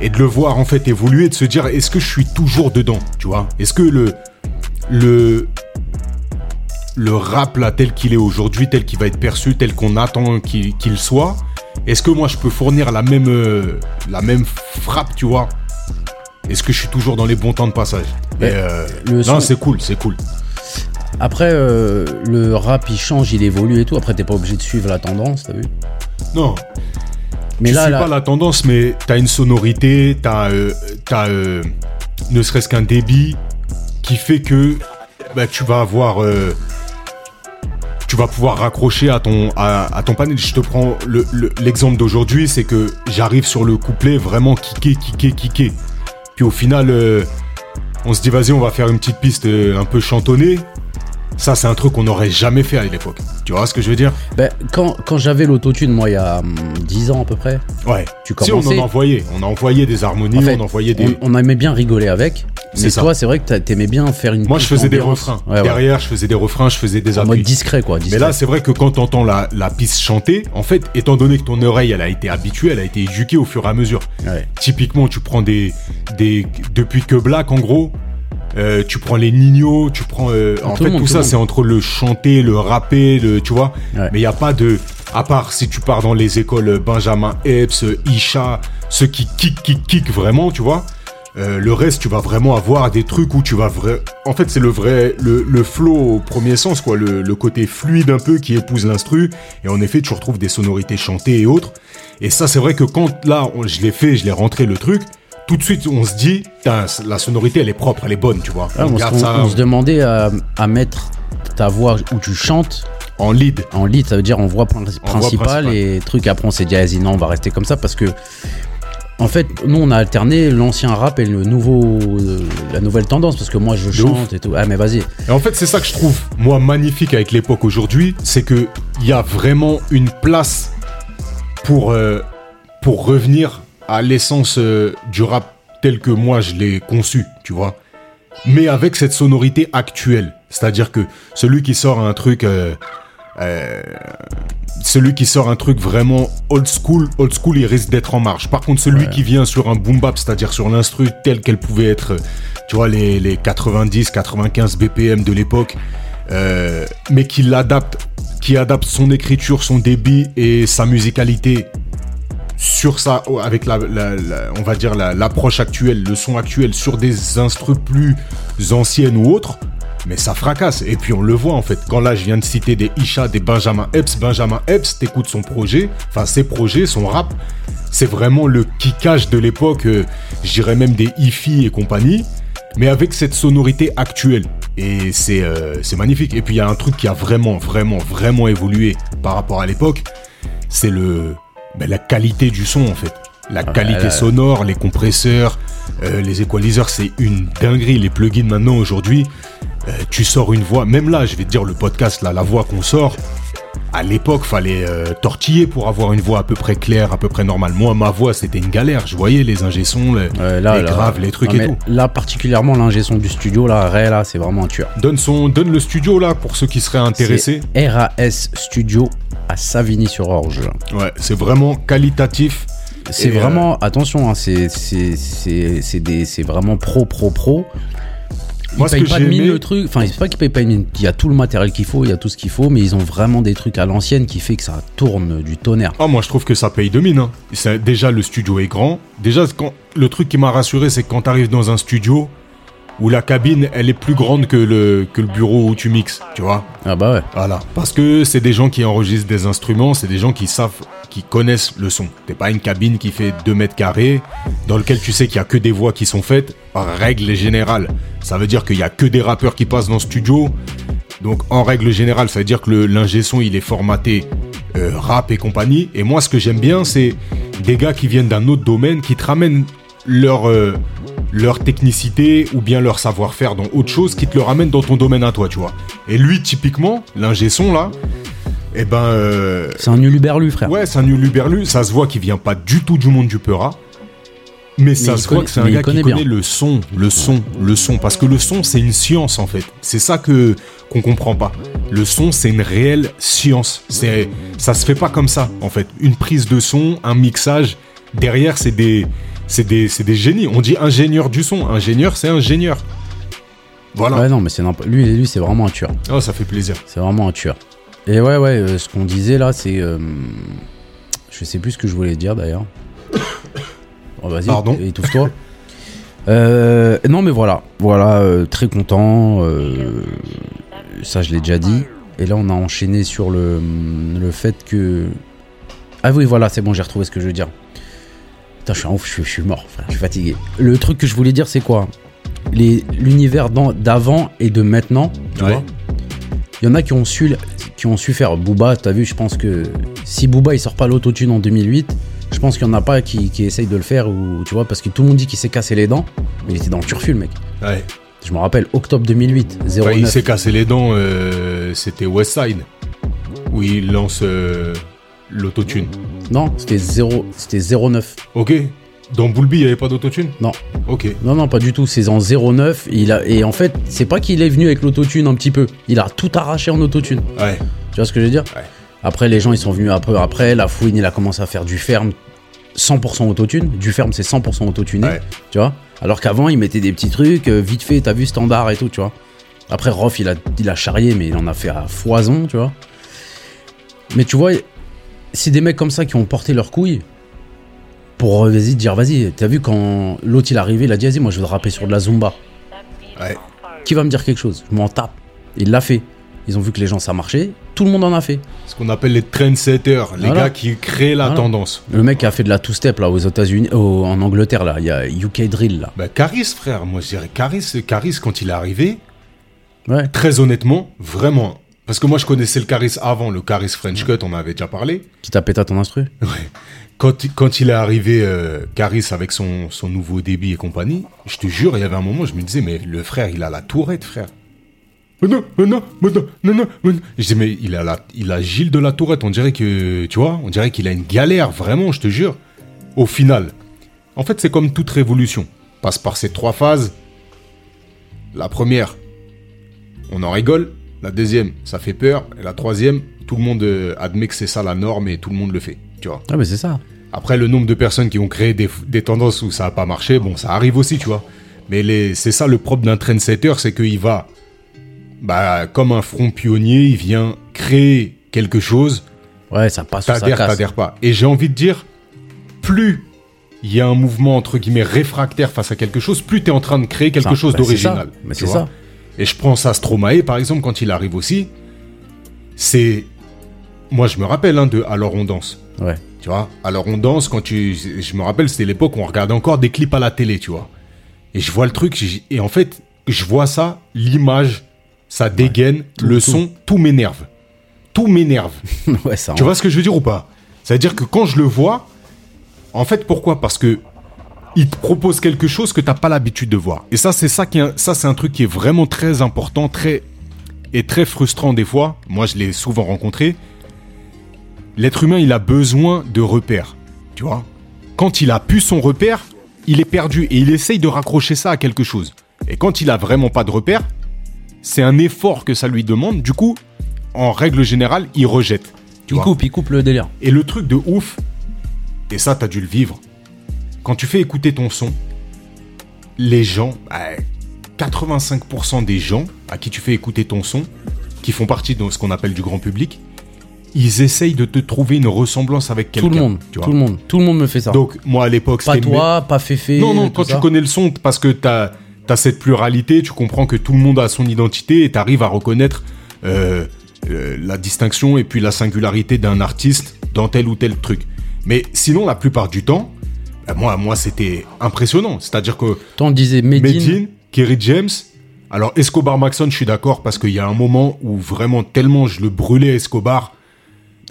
Speaker 2: Et de le voir en fait évoluer, de se dire est-ce que je suis toujours dedans, tu vois? Est-ce que le le le rap là tel qu'il est aujourd'hui, tel qu'il va être perçu, tel qu'on attend qu'il qu'il soit, est-ce que moi je peux fournir la même euh, la même frappe, tu vois? Est-ce que je suis toujours dans les bons temps de passage euh,
Speaker 3: Le
Speaker 2: Non,
Speaker 3: son-
Speaker 2: c'est cool, c'est cool.
Speaker 3: Après, euh, le rap il change, il évolue et tout. Après, t'es pas obligé de suivre la tendance, t'as vu
Speaker 2: Non,
Speaker 3: Mais
Speaker 2: tu
Speaker 3: là,
Speaker 2: suis
Speaker 3: là,
Speaker 2: pas la tendance, mais t'as une sonorité, t'as, euh, t'as ne serait-ce qu'un débit qui fait que bah, tu vas avoir, tu vas pouvoir raccrocher à ton à, à ton panel. Je te prends le- le- l'exemple d'aujourd'hui, c'est que j'arrive sur le couplet vraiment kické, kické, kické. Puis au final, euh, on se dit vas-y, on va faire une petite piste euh, un peu chantonnée. Ça, c'est un truc qu'on n'aurait jamais fait à l'époque. Tu vois ce que je veux dire?
Speaker 3: Ben, quand, quand j'avais l'autotune, moi, il y a hum, 10 ans à peu près,
Speaker 2: Ouais.
Speaker 3: Tu
Speaker 2: Si on en
Speaker 3: commençais-
Speaker 2: envoyait, on a envoyé des harmonies,
Speaker 3: En fait,
Speaker 2: on envoyait des.
Speaker 3: on, on aimait bien rigoler avec.
Speaker 2: C'est
Speaker 3: Mais
Speaker 2: ça.
Speaker 3: toi, c'est vrai que t'a- t'aimais bien faire une
Speaker 2: Moi, je faisais des refrains.
Speaker 3: Ouais, ouais.
Speaker 2: Derrière, je faisais des refrains, je faisais des
Speaker 3: En mode discret, quoi.
Speaker 2: Mais là, c'est vrai que quand t'entends la, la piste chantée, en fait, étant donné que ton oreille, elle a été habituée, elle a été éduquée au fur et à mesure.
Speaker 3: Ouais.
Speaker 2: Typiquement, tu prends des, des depuis que Black, en gros, euh, tu prends les Nino, tu prends, euh, en
Speaker 3: Tout
Speaker 2: fait,
Speaker 3: monde,
Speaker 2: tout
Speaker 3: tout
Speaker 2: ça, c'est entre le chanter, le rapper, le, tu vois.
Speaker 3: Ouais.
Speaker 2: Mais il y a pas de, à part si tu pars dans les écoles Benjamin Epps, Isha, ceux qui kick, kick, kick vraiment, tu vois. Euh, le reste, tu vas vraiment avoir des trucs où tu vas vrai. En fait, c'est le vrai, le, le flow au premier sens, quoi, le, le côté fluide un peu qui épouse l'instru. Et en effet, tu retrouves des sonorités chantées et autres. Et ça, c'est vrai que quand là, on- je l'ai fait, je l'ai rentré le truc. Tout de suite, on se dit, la sonorité, elle est propre, elle est bonne, tu vois.
Speaker 3: Ah,
Speaker 2: on
Speaker 3: on, se-
Speaker 2: garde
Speaker 3: on-
Speaker 2: ça
Speaker 3: on se demandait à, à mettre ta voix où tu chantes
Speaker 2: en lead.
Speaker 3: en lead, ça veut dire en voix prin- principale et truc. Après, on s'est dit, vas-y, non, on va rester comme ça parce que. En fait, nous, on a alterné l'ancien rap et le nouveau, euh, la nouvelle tendance parce que moi, je chante et tout. Ah, mais vas-y.
Speaker 2: Et en fait, c'est ça que je trouve, moi, magnifique avec l'époque aujourd'hui, c'est que il y a vraiment une place pour, euh, pour revenir à l'essence euh, du rap tel que moi je l'ai conçu, tu vois. Mais avec cette sonorité actuelle. C'est-à-dire que celui qui sort un truc... euh, euh, celui qui sort un truc vraiment old school, old school, il risque d'être en marge. Par contre, celui
Speaker 3: Ouais.
Speaker 2: qui vient sur un boom bap, c'est-à-dire sur l'instru tel qu'elle pouvait être, tu vois, les, les 90, 95 BPM de l'époque, euh, mais qui l'adapte, qui adapte son écriture, son débit et sa musicalité sur ça, avec la, la- la- on va dire la- l'approche actuelle, le son actuel sur des instrus plus anciennes ou autres, mais ça fracasse. Et puis on le voit en fait. Quand là je viens de citer des Isha, des Benjamin Epps, Benjamin Epps, t'écoutes son projet, enfin ses projets, son rap, c'est vraiment le kickage de l'époque, euh, je dirais même des Ifi et compagnie, mais avec cette sonorité actuelle. Et c'est euh, magnifique. Et puis il y a un truc qui a vraiment, vraiment, vraiment évolué par rapport à l'époque, c'est le ben, la qualité du son en fait. La qualité
Speaker 3: là-
Speaker 2: sonore, les compresseurs, euh, les equalizers, c'est une dinguerie. Les plugins maintenant aujourd'hui, euh, tu sors une voix. Même là, je vais te dire le podcast là, la voix qu'on sort. À l'époque, fallait euh, tortiller pour avoir une voix à peu près claire, à peu près normale. Moi, ma voix, c'était une galère. Je voyais les ingé sons, les,
Speaker 3: Ouais, là,
Speaker 2: les
Speaker 3: là-
Speaker 2: graves, les trucs
Speaker 3: Non,
Speaker 2: et tout.
Speaker 3: Là, particulièrement, l'ingé son du studio, là, Ray, là, c'est vraiment un tueur.
Speaker 2: Donne son, donne le studio là pour ceux qui seraient intéressés.
Speaker 3: RAS Studio à Savigny-sur-Orge.
Speaker 2: Ouais, c'est vraiment qualitatif.
Speaker 3: C'est
Speaker 2: euh,
Speaker 3: vraiment, attention, hein, c'est vraiment pro, pro, pro. Ils
Speaker 2: Moi,
Speaker 3: payent pas de mine
Speaker 2: aimé-
Speaker 3: le truc. Enfin, c'est pas qu'ils payent pas de mine. Il y a tout le matériel qu'il faut, il y a tout ce qu'il faut, mais ils ont vraiment des trucs à l'ancienne qui fait que ça tourne du tonnerre.
Speaker 2: Ah, moi, je trouve que ça paye de mine. hein. Déjà, le studio est grand. Déjà, quand, le truc qui m'a rassuré, c'est que quand tu arrives dans un studio où la cabine, elle est plus grande que le, que le bureau où tu mixes, tu vois.
Speaker 3: Ah bah ouais.
Speaker 2: Voilà. Parce que c'est des gens qui enregistrent des instruments, c'est des gens qui savent, qui connaissent le son. T'es pas une cabine qui fait 2 mètres carrés, dans lequel tu sais qu'il y a que des voix qui sont faites, par règle générale. Ça veut dire qu'il y a que des rappeurs qui passent dans le studio. Donc, en règle générale, ça veut dire que l'ingé son, il est formaté euh, rap et compagnie. Et moi, ce que j'aime bien, c'est des gars qui viennent d'un autre domaine, qui te ramènent leur, euh, leur technicité ou bien leur savoir-faire dans autre chose, qui te le ramènent dans ton domaine à toi, tu vois. Et lui, typiquement, l'ingé son, là, eh ben... euh,
Speaker 3: C'est un uluberlu, frère.
Speaker 2: Ouais, c'est un uluberlu. Ça se voit qu'il vient pas du tout du monde du Peura. Mais, ça
Speaker 3: il
Speaker 2: se voit
Speaker 3: connaît-
Speaker 2: que c'est un
Speaker 3: mais
Speaker 2: gars qui
Speaker 3: connaît
Speaker 2: connaît
Speaker 3: bien.
Speaker 2: le son, le son, le son. Parce que le son, c'est une science, en fait. C'est ça que qu'on comprend pas. Le son, c'est une réelle science. C'est, ça se fait pas comme ça, en fait. Une prise de son, un mixage. Derrière, c'est des, c'est des, c'est des génies. On dit ingénieur du son. Ingénieur, c'est ingénieur. Voilà.
Speaker 3: Ouais, non, mais c'est n'importe- lui, lui, c'est vraiment un tueur.
Speaker 2: Oh, ça fait plaisir.
Speaker 3: C'est vraiment un tueur. Et ouais, ouais, euh, ce qu'on disait là, c'est. euh, je sais plus ce que je voulais dire d'ailleurs. Oh, vas-y,
Speaker 2: Pardon.
Speaker 3: étouffe-toi. Euh, non, mais voilà, voilà, très content. ça, je l'ai déjà dit. Et là, on a enchaîné sur le, le fait que. Ah oui, voilà, c'est bon, j'ai retrouvé ce que je veux dire. Putain, je suis ouf, je suis, je suis mort, frère, je suis fatigué. Le truc que je voulais dire, c'est quoi? L'univers d'avant et de maintenant, tu
Speaker 2: Ouais.
Speaker 3: vois? Il y en a qui ont su, qui ont su faire. Booba, t'as vu, je pense que si Booba il sort pas l'autotune en 2008, je pense qu'il y en a pas qui, qui essayent de le faire, ou, tu vois, parce que tout le monde dit qu'il s'est cassé les dents, mais il était dans le turfu, le mec.
Speaker 2: Ouais.
Speaker 3: Je me rappelle, octobre 2008,
Speaker 2: Enfin,
Speaker 3: 09.
Speaker 2: il s'est cassé les dents, euh, c'était Westside, où il lance euh, l'autotune.
Speaker 3: Non, c'était 0, c'était 09.
Speaker 2: Ok. Dans Bulby, il n'y avait pas d'autotune?
Speaker 3: Non.
Speaker 2: Ok.
Speaker 3: Non, non, pas du tout. C'est en 09. Il a, et en fait, c'est pas qu'il est venu avec l'autotune un petit peu. Il a tout arraché en autotune.
Speaker 2: Ouais.
Speaker 3: Tu vois ce que je veux dire?
Speaker 2: Ouais.
Speaker 3: Après, les gens, ils sont venus après. Après, la fouine, il a commencé à faire du ferme 100% autotune. Du ferme, c'est 100% autotuné.
Speaker 2: Ouais.
Speaker 3: Tu vois? Alors qu'avant, il mettait des petits trucs, euh, vite fait, t'as vu, standard et tout, tu vois. Après, Rof, il a, il a charrié, mais il en a fait à foison, tu vois. Mais tu vois, c'est des mecs comme ça qui ont porté leurs couilles pour euh, vas-y dire vas-y t'as vu quand l'autre il est arrivé il a dit vas-y moi je veux rapper sur de la zumba
Speaker 2: Ouais.
Speaker 3: qui va me dire quelque chose? Je m'en tape il l'a fait ils ont vu que les gens ça marchait tout le monde en a fait
Speaker 2: Ce qu'on appelle les trendsetters, les
Speaker 3: Voilà.
Speaker 2: gars qui créent la
Speaker 3: Voilà.
Speaker 2: tendance.
Speaker 3: le mec qui a fait de la two step là aux États-Unis en Angleterre là il y a UK drill là
Speaker 2: Bah, Caris, frère, moi je dirais Caris, Caris quand il est arrivé,
Speaker 3: ouais
Speaker 2: très honnêtement, vraiment. Parce que moi je connaissais le Caris avant, le Caris French Cut, on en avait déjà parlé.
Speaker 3: qui t'a pété à ton instru
Speaker 2: Ouais. Quand, quand il est arrivé, euh, Caris, avec son, son nouveau débit et compagnie, je te jure, il y avait un moment, je me disais, mais le frère, il a la tourette, frère. Mais non, mais non, mais non, non, non, mais non. Je dis, mais il a, la, il a Gilles de la tourette, on dirait que, tu vois, on dirait qu'il a une galère, vraiment, je te jure. Au final, en fait, c'est comme toute révolution. Passe par ces trois phases. La première, on en rigole. La deuxième, ça fait peur. Et la troisième, tout le monde euh, admet que c'est ça la norme et tout le monde le fait, tu vois.
Speaker 3: ah mais c'est ça
Speaker 2: Après, le nombre de personnes qui ont créé des, des tendances où ça n'a pas marché, bon, ça arrive aussi, tu vois. Mais c'est ça le propre d'un trendsetter, c'est qu'il va, bah, comme un front pionnier, il vient créer quelque chose,
Speaker 3: ouais ça passe
Speaker 2: t'adhères, t'adhères pas. Et j'ai envie de dire, plus il y a un mouvement, entre guillemets, réfractaire face à quelque chose, plus tu es en train de créer quelque
Speaker 3: Ça,
Speaker 2: chose
Speaker 3: bah,
Speaker 2: d'original.
Speaker 3: mais c'est ça
Speaker 2: Et je prends ça, Stromae, par exemple, quand il arrive aussi, c'est... Moi, je me rappelle hein, de Alors on danse.
Speaker 3: ouais
Speaker 2: Tu vois, alors on danse quand tu. Je me rappelle, c'était l'époque où on regardait encore des clips à la télé, tu vois. Et je vois le truc, et en fait, je vois ça, l'image, ça dégaine, le
Speaker 3: tout.
Speaker 2: son, tout m'énerve. Tout m'énerve.
Speaker 3: ouais ça
Speaker 2: tu vois ce que je veux dire ou pas? C'est-à-dire que quand je le vois, en fait, pourquoi? Parce que il te propose quelque chose que t'as pas l'habitude de voir. Et ça, c'est ça qui, est- ça, c'est un truc qui est vraiment très important, très et très frustrant des fois. Moi, je l'ai souvent rencontré. L'être humain, il a besoin de repères. Tu vois Quand il a pu son repère, il est perdu et il essaye de raccrocher ça à quelque chose. Et quand il a vraiment pas de repère, c'est un effort que ça lui demande. Du coup, en règle générale, il rejette. Tu
Speaker 3: il
Speaker 2: vois
Speaker 3: coupe il coupe le délire
Speaker 2: et le truc de ouf, et ça, t'as dû le vivre, quand tu fais écouter ton son, les gens, bah, 85% des gens à qui tu fais écouter ton son, qui font partie de ce qu'on appelle du grand public, ils essayent de te trouver une ressemblance avec
Speaker 3: tout
Speaker 2: quelqu'un.
Speaker 3: le monde
Speaker 2: tu vois.
Speaker 3: tout le monde tout le monde me fait ça
Speaker 2: Donc, moi, à l'époque,
Speaker 3: pas toi pas Féfé
Speaker 2: Non, non,
Speaker 3: tout
Speaker 2: quand tu
Speaker 3: ça.
Speaker 2: connais le son, parce que t'as as cette pluralité, tu comprends que tout le monde a son identité et t'arrives à reconnaître euh, euh, la distinction et puis la singularité d'un artiste dans tel ou tel truc. Mais sinon, la plupart du temps, bah, moi, moi c'était impressionnant. C'est-à-dire que
Speaker 3: Toi, on disait Medine,
Speaker 2: Medine, Kerry James, alors Escobar Maxon, je suis d'accord parce qu'il y a un moment où vraiment tellement je le brûlais Escobar.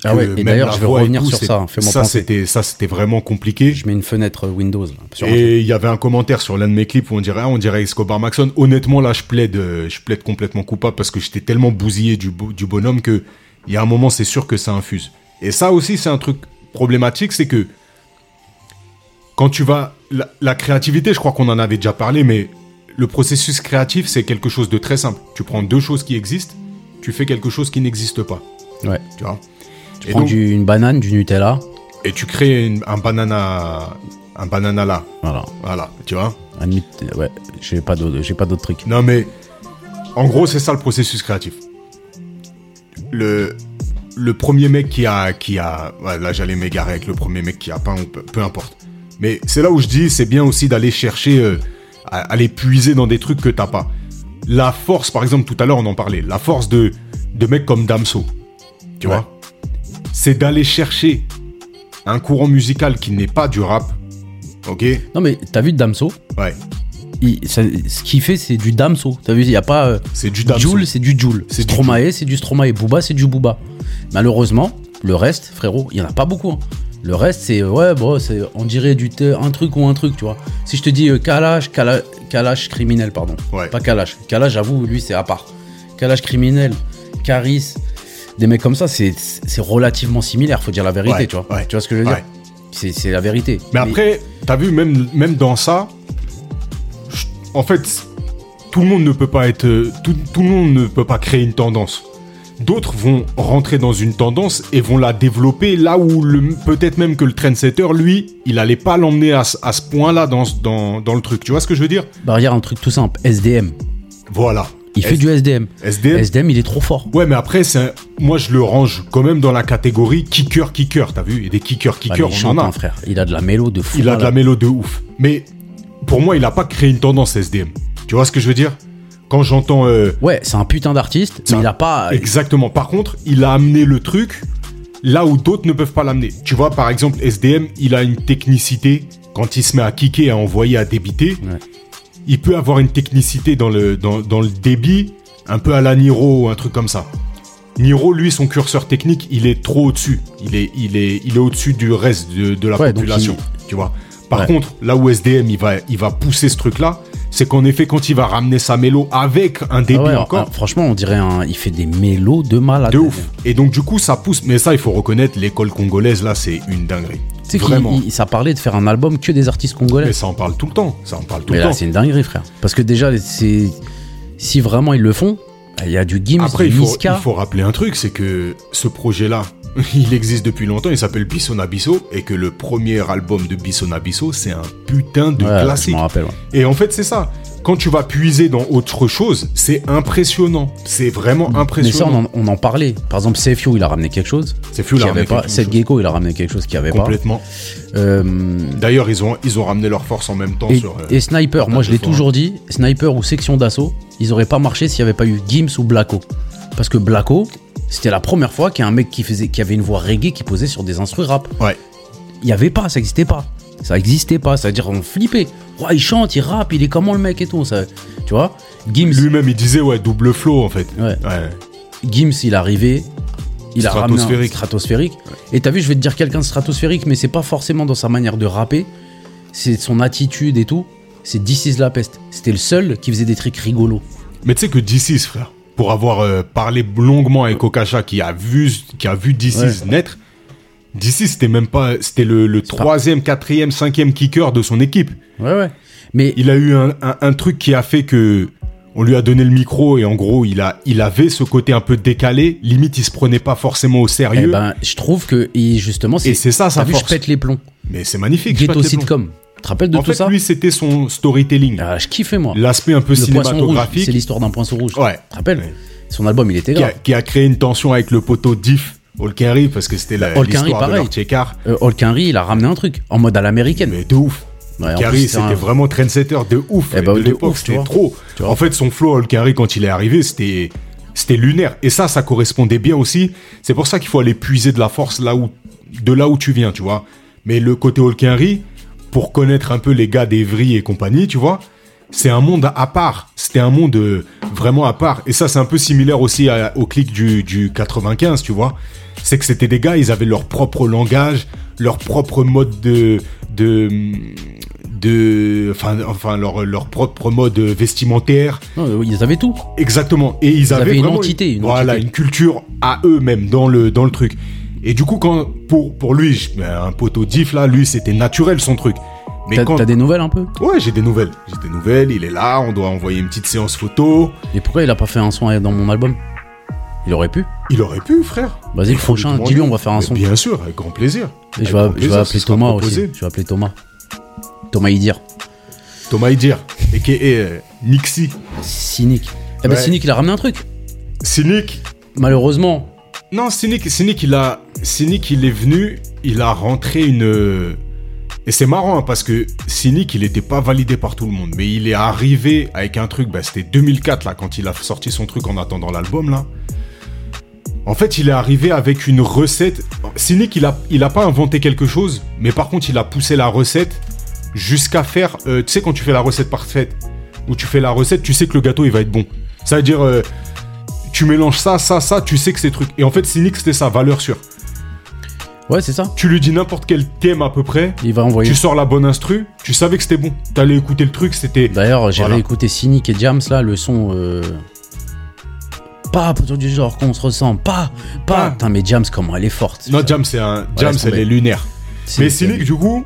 Speaker 3: Ah ouais, et d'ailleurs, je vais revenir
Speaker 2: tout,
Speaker 3: sur ça, hein,
Speaker 2: ça, c'était ça, c'était vraiment compliqué.
Speaker 3: je mets une fenêtre Windows là, sur un truc.
Speaker 2: Et il y avait un commentaire sur l'un de mes clips où on dirait, ah, on dirait Escobar Maxon. Honnêtement, là, je plaide, euh, je plaide complètement coupable parce que j'étais tellement bousillé du, du bonhomme que il y a un moment, c'est sûr que ça infuse. Et ça aussi, c'est un truc problématique, c'est que quand tu vas, la, la créativité, je crois qu'on en avait déjà parlé, mais le processus créatif, c'est quelque chose de très simple. Tu prends deux choses qui existent, tu fais quelque chose qui n'existe pas.
Speaker 3: Ouais.
Speaker 2: Tu vois?
Speaker 3: Tu
Speaker 2: Et
Speaker 3: prends
Speaker 2: donc-
Speaker 3: du- une banane, du Nutella,
Speaker 2: Et tu crées une- un banana, un banana là.
Speaker 3: voilà.
Speaker 2: Voilà, tu vois?
Speaker 3: Euh, ouais, j'ai pas d'autres, j'ai pas d'autres trucs.
Speaker 2: Non, mais en gros, c'est ça le processus créatif. Le, le premier mec qui a. Qui a là, j'allais m'égarer avec le premier mec qui a peint, peu importe. Mais c'est là où je dis, c'est bien aussi d'aller chercher. euh, aller puiser dans des trucs que t'as pas. La force, par exemple, tout à l'heure on en parlait, la force de, de mecs comme Damso, tu
Speaker 3: Ouais.
Speaker 2: vois, c'est d'aller chercher un courant musical qui n'est pas du rap, ok?
Speaker 3: Non, mais t'as vu Damso?
Speaker 2: Ouais,
Speaker 3: il- ça- Ce qu'il fait, c'est du Damso. T'as vu, il y a pas. euh,
Speaker 2: c'est du Damso.
Speaker 3: Joule, c'est du Joule.
Speaker 2: C'est du
Speaker 3: Stromae, c'est du Stromae. Booba, c'est du Booba. Malheureusement, le reste, frérot, il y en a pas beaucoup. hein. Le reste, c'est ouais, bon, c'est on dirait du thé- un truc ou un truc, tu vois. Si je te dis euh, Kalash, Kala- Kalash criminel, pardon.
Speaker 2: Ouais.
Speaker 3: Pas Kalash. Kalash, j'avoue, lui, c'est à part. Kalash criminel, Caris, des mecs comme ça, c'est c'est relativement similaire, faut dire la vérité,
Speaker 2: Ouais,
Speaker 3: tu vois.
Speaker 2: ouais,
Speaker 3: Tu vois ce que je veux dire? C'est c'est la vérité.
Speaker 2: Mais après, t'as vu, même, même dans ça, en fait, tout le monde ne peut pas être. euh, Tout, tout le monde ne peut pas créer une tendance. D'autres vont rentrer dans une tendance et vont la développer là où peut-être même que le trendsetter, lui, il allait pas l'emmener à, ce- à ce point-là dans, ce- dans, dans le truc. Tu vois ce que je veux dire?
Speaker 3: Bah, regarde un truc tout simple, SDM.
Speaker 2: Voilà.
Speaker 3: Il fait du SDM.
Speaker 2: SDM.
Speaker 3: SDM, il est trop fort.
Speaker 2: Ouais, mais après, un- moi, je le range quand même dans la catégorie kicker, kicker. T'as vu? Et des kickers,
Speaker 3: Ouais, mais
Speaker 2: kickers,
Speaker 3: il
Speaker 2: on
Speaker 3: chante,
Speaker 2: en a.
Speaker 3: hein, frère. Il a de la mélo de fou.
Speaker 2: Il a de la mélo de ouf. Mais pour moi, il a pas créé une tendance SDM. Tu vois ce que je veux dire? Quand j'entends euh,
Speaker 3: Ouais, c'est un putain d'artiste, mais il a pas.
Speaker 2: exactement. Par contre, il a amené le truc là où d'autres ne peuvent pas l'amener. Tu vois, par exemple, SDM, il a une technicité quand il se met à kicker, à envoyer, à débiter.
Speaker 3: Ouais.
Speaker 2: Il peut avoir une technicité dans le dans, dans le débit, un peu à la Niro ou un truc comme ça. Niro, lui, son curseur technique, il est trop au-dessus. Il est, il est, il est au-dessus du reste de, de la
Speaker 3: Ouais,
Speaker 2: population. Tu vois. Par
Speaker 3: Ouais.
Speaker 2: contre, là où SDM, il va, il va pousser ce truc-là, c'est qu'en effet, quand il va ramener sa mélo avec un débit
Speaker 3: Ah ouais,
Speaker 2: encore,
Speaker 3: ah, franchement, on dirait un. Il fait des mélos de malade.
Speaker 2: de ouf. Et donc, du coup, ça pousse. Mais ça, il faut reconnaître, l'école congolaise, là, c'est une dinguerie.
Speaker 3: Tu sais qu'il
Speaker 2: Vraiment.
Speaker 3: il- ça parlait de faire un album que des artistes congolais.
Speaker 2: Mais ça en parle tout le temps. Ça en parle tout
Speaker 3: Mais
Speaker 2: le
Speaker 3: là,
Speaker 2: temps.
Speaker 3: c'est une dinguerie, frère. Parce que déjà, c'est. Si vraiment ils le font, il y a du Gims,
Speaker 2: Après,
Speaker 3: du
Speaker 2: il faut,
Speaker 3: Niska.
Speaker 2: il faut rappeler un truc, c'est que ce projet-là, il existe depuis longtemps, il s'appelle Bisson Abisso, et que le premier album de Bisson Abisso, c'est un putain de
Speaker 3: Ouais,
Speaker 2: classique.
Speaker 3: m'en rappelle. ouais.
Speaker 2: Et en fait, c'est ça. Quand tu vas puiser dans autre chose, c'est impressionnant. C'est vraiment
Speaker 3: Mais ça,
Speaker 2: impressionnant.
Speaker 3: on en, on en parlait. Par exemple, CFU, il a ramené quelque chose. Qu'il
Speaker 2: là,
Speaker 3: y avait pas. Seth Gecko, il a ramené quelque chose qu'il n'y avait
Speaker 2: Complètement.
Speaker 3: pas. Euh,
Speaker 2: D'ailleurs, ils ont, ils ont ramené leur force en même temps
Speaker 3: et,
Speaker 2: sur. euh,
Speaker 3: et Sniper, moi je l'ai toujours dit, Sniper ou Section d'Assaut, ils auraient pas marché s'il n'y avait pas eu Gims ou Blacko. Parce que Blacko, c'était la première fois qu'il y a un mec qui, faisait, qui avait une voix reggae qui posait sur des instrus rap.
Speaker 2: Ouais.
Speaker 3: Il n'y avait pas, ça n'existait pas. Ça n'existait pas, c'est-à-dire on flippait. Ouais, il chante, il rappe, il est comment le mec et tout. Ça, tu vois Gims,
Speaker 2: Lui-même, il disait, ouais, double flow, en fait.
Speaker 3: Ouais.
Speaker 2: Ouais.
Speaker 3: Gims, il arrivé. Il a ramené un
Speaker 2: Stratosphérique.
Speaker 3: Et t'as vu, je vais te dire quelqu'un de stratosphérique, mais c'est pas forcément dans sa manière de rapper. C'est son attitude et tout. C'est is la peste. C'était le seul qui faisait des trucs rigolos.
Speaker 2: Mais tu sais que D6, frère, pour avoir euh, parlé longuement avec Okacha qui a vu, qui a vu D6 naître, D6 c'était même pas, c'était le, le troisième, quatrième, cinquième kicker de son équipe.
Speaker 3: Ouais, ouais. Mais
Speaker 2: Il a eu un, un- un truc qui a fait que on lui a donné le micro et en gros il a, il avait ce côté un peu décalé. Limite il se prenait pas forcément au
Speaker 3: eh
Speaker 2: sérieux.
Speaker 3: ben, je trouve que il- justement,
Speaker 2: et c'est ça
Speaker 3: T'as vu, je
Speaker 2: force.
Speaker 3: pète les plombs.
Speaker 2: Mais c'est magnifique. je
Speaker 3: Ghetto sitcom. Tu te rappelles de
Speaker 2: En
Speaker 3: tout
Speaker 2: fait
Speaker 3: ça
Speaker 2: lui c'était son storytelling,
Speaker 3: Ah, Je kiffais moi.
Speaker 2: l'aspect un peu
Speaker 3: Le
Speaker 2: cinématographique.
Speaker 3: c'est l'histoire d'un poisson rouge.
Speaker 2: Ouais.
Speaker 3: Tu te rappelles
Speaker 2: Ouais.
Speaker 3: Son album, il était
Speaker 2: qui a,
Speaker 3: grave.
Speaker 2: qui a créé une tension avec le poteau Diff Holkenry parce que c'était l'histoire de leur check-art.
Speaker 3: Euh, il a ramené un truc en mode à l'américaine.
Speaker 2: Mais de ouf.
Speaker 3: Ouais,
Speaker 2: c'était
Speaker 3: un-
Speaker 2: vraiment trendsetter de ouf.
Speaker 3: Ben,
Speaker 2: de
Speaker 3: de
Speaker 2: l'époque, c'était trop.
Speaker 3: Tu.
Speaker 2: En fait, son flow Hulk Henry, quand il est arrivé, c'était c'était lunaire. Et ça, ça correspondait bien aussi. C'est pour ça qu'il faut aller puiser de la force là où, de là où tu viens, tu vois. Mais le côté Hulk Henry, pour connaître un peu les gars d'Evry et compagnie, tu vois, c'est un monde à part. C'était un monde euh, vraiment à part. Et ça, c'est un peu similaire aussi à- au clic du, du 95, tu vois. C'est que c'était des gars, ils avaient leur propre langage, leur propre mode de, de, de, enfin, enfin leur, leur propre mode vestimentaire.
Speaker 3: Non, ils avaient tout.
Speaker 2: Exactement. Et ils, avaient,
Speaker 3: avaient une
Speaker 2: vraiment
Speaker 3: entité, une
Speaker 2: voilà,
Speaker 3: entité.
Speaker 2: une culture à eux-mêmes dans le, dans le truc. Et du coup, quand, pour, pour lui, un poteau diff là, lui, c'était naturel son truc. Mais
Speaker 3: T'as
Speaker 2: quand,
Speaker 3: t'as des nouvelles un peu?
Speaker 2: Ouais, j'ai des nouvelles. J'ai des nouvelles. Il est là. On doit envoyer une petite séance photo.
Speaker 3: Et pourquoi il a pas fait un son dans mon album? Il aurait pu.
Speaker 2: Il aurait pu, frère.
Speaker 3: Vas-y, le prochain, dis-lui, on va faire un
Speaker 2: Mais
Speaker 3: son.
Speaker 2: Bien sûr, avec grand plaisir.
Speaker 3: Et je vais, je vais appeler Thomas aussi. Je vais appeler Thomas. Thomas Idir.
Speaker 2: Thomas Idir, a.k.a. euh, Nixie.
Speaker 3: Cynique. Eh ben,
Speaker 2: Ouais.
Speaker 3: Cynique, il a ramené un truc.
Speaker 2: Cynic.
Speaker 3: Malheureusement.
Speaker 2: Non, Cynic, Cynic, il a, Cynic, il est venu, il a rentré une, Et c'est marrant hein, parce que Cynic, il était pas validé par tout le monde, mais il est arrivé avec un truc, bah, c'était 2004 là, quand il a sorti son truc en attendant l'album là. En fait, il est arrivé avec une recette. Cynic, il a, il a pas inventé quelque chose, mais par contre, il a poussé la recette jusqu'à faire. euh, tu sais, quand tu fais la recette parfaite, où tu fais la recette, tu sais que le gâteau il va être bon. Ça veut dire, euh, tu mélanges ça, ça, ça, tu sais que c'est truc. Et en fait, Cynic, c'était sa valeur sûre.
Speaker 3: Ouais, c'est ça.
Speaker 2: Tu lui dis n'importe quel thème à peu près,
Speaker 3: Il va envoyer.
Speaker 2: tu sors la bonne instru, tu savais que c'était bon. T'allais écouter le truc, c'était.
Speaker 3: D'ailleurs, j'ai
Speaker 2: Voilà.
Speaker 3: réécouté Cynic et Jams là, le son. Euh... Pas autour du genre qu'on se ressent, pas, pas.
Speaker 2: Pas.
Speaker 3: Putain, mais Jams, comment elle est forte.
Speaker 2: Non, Jam, c'est un. Jam,
Speaker 3: laisse
Speaker 2: c'est
Speaker 3: tomber.
Speaker 2: les lunaires.
Speaker 3: C'est-
Speaker 2: Mais Cynic, du coup,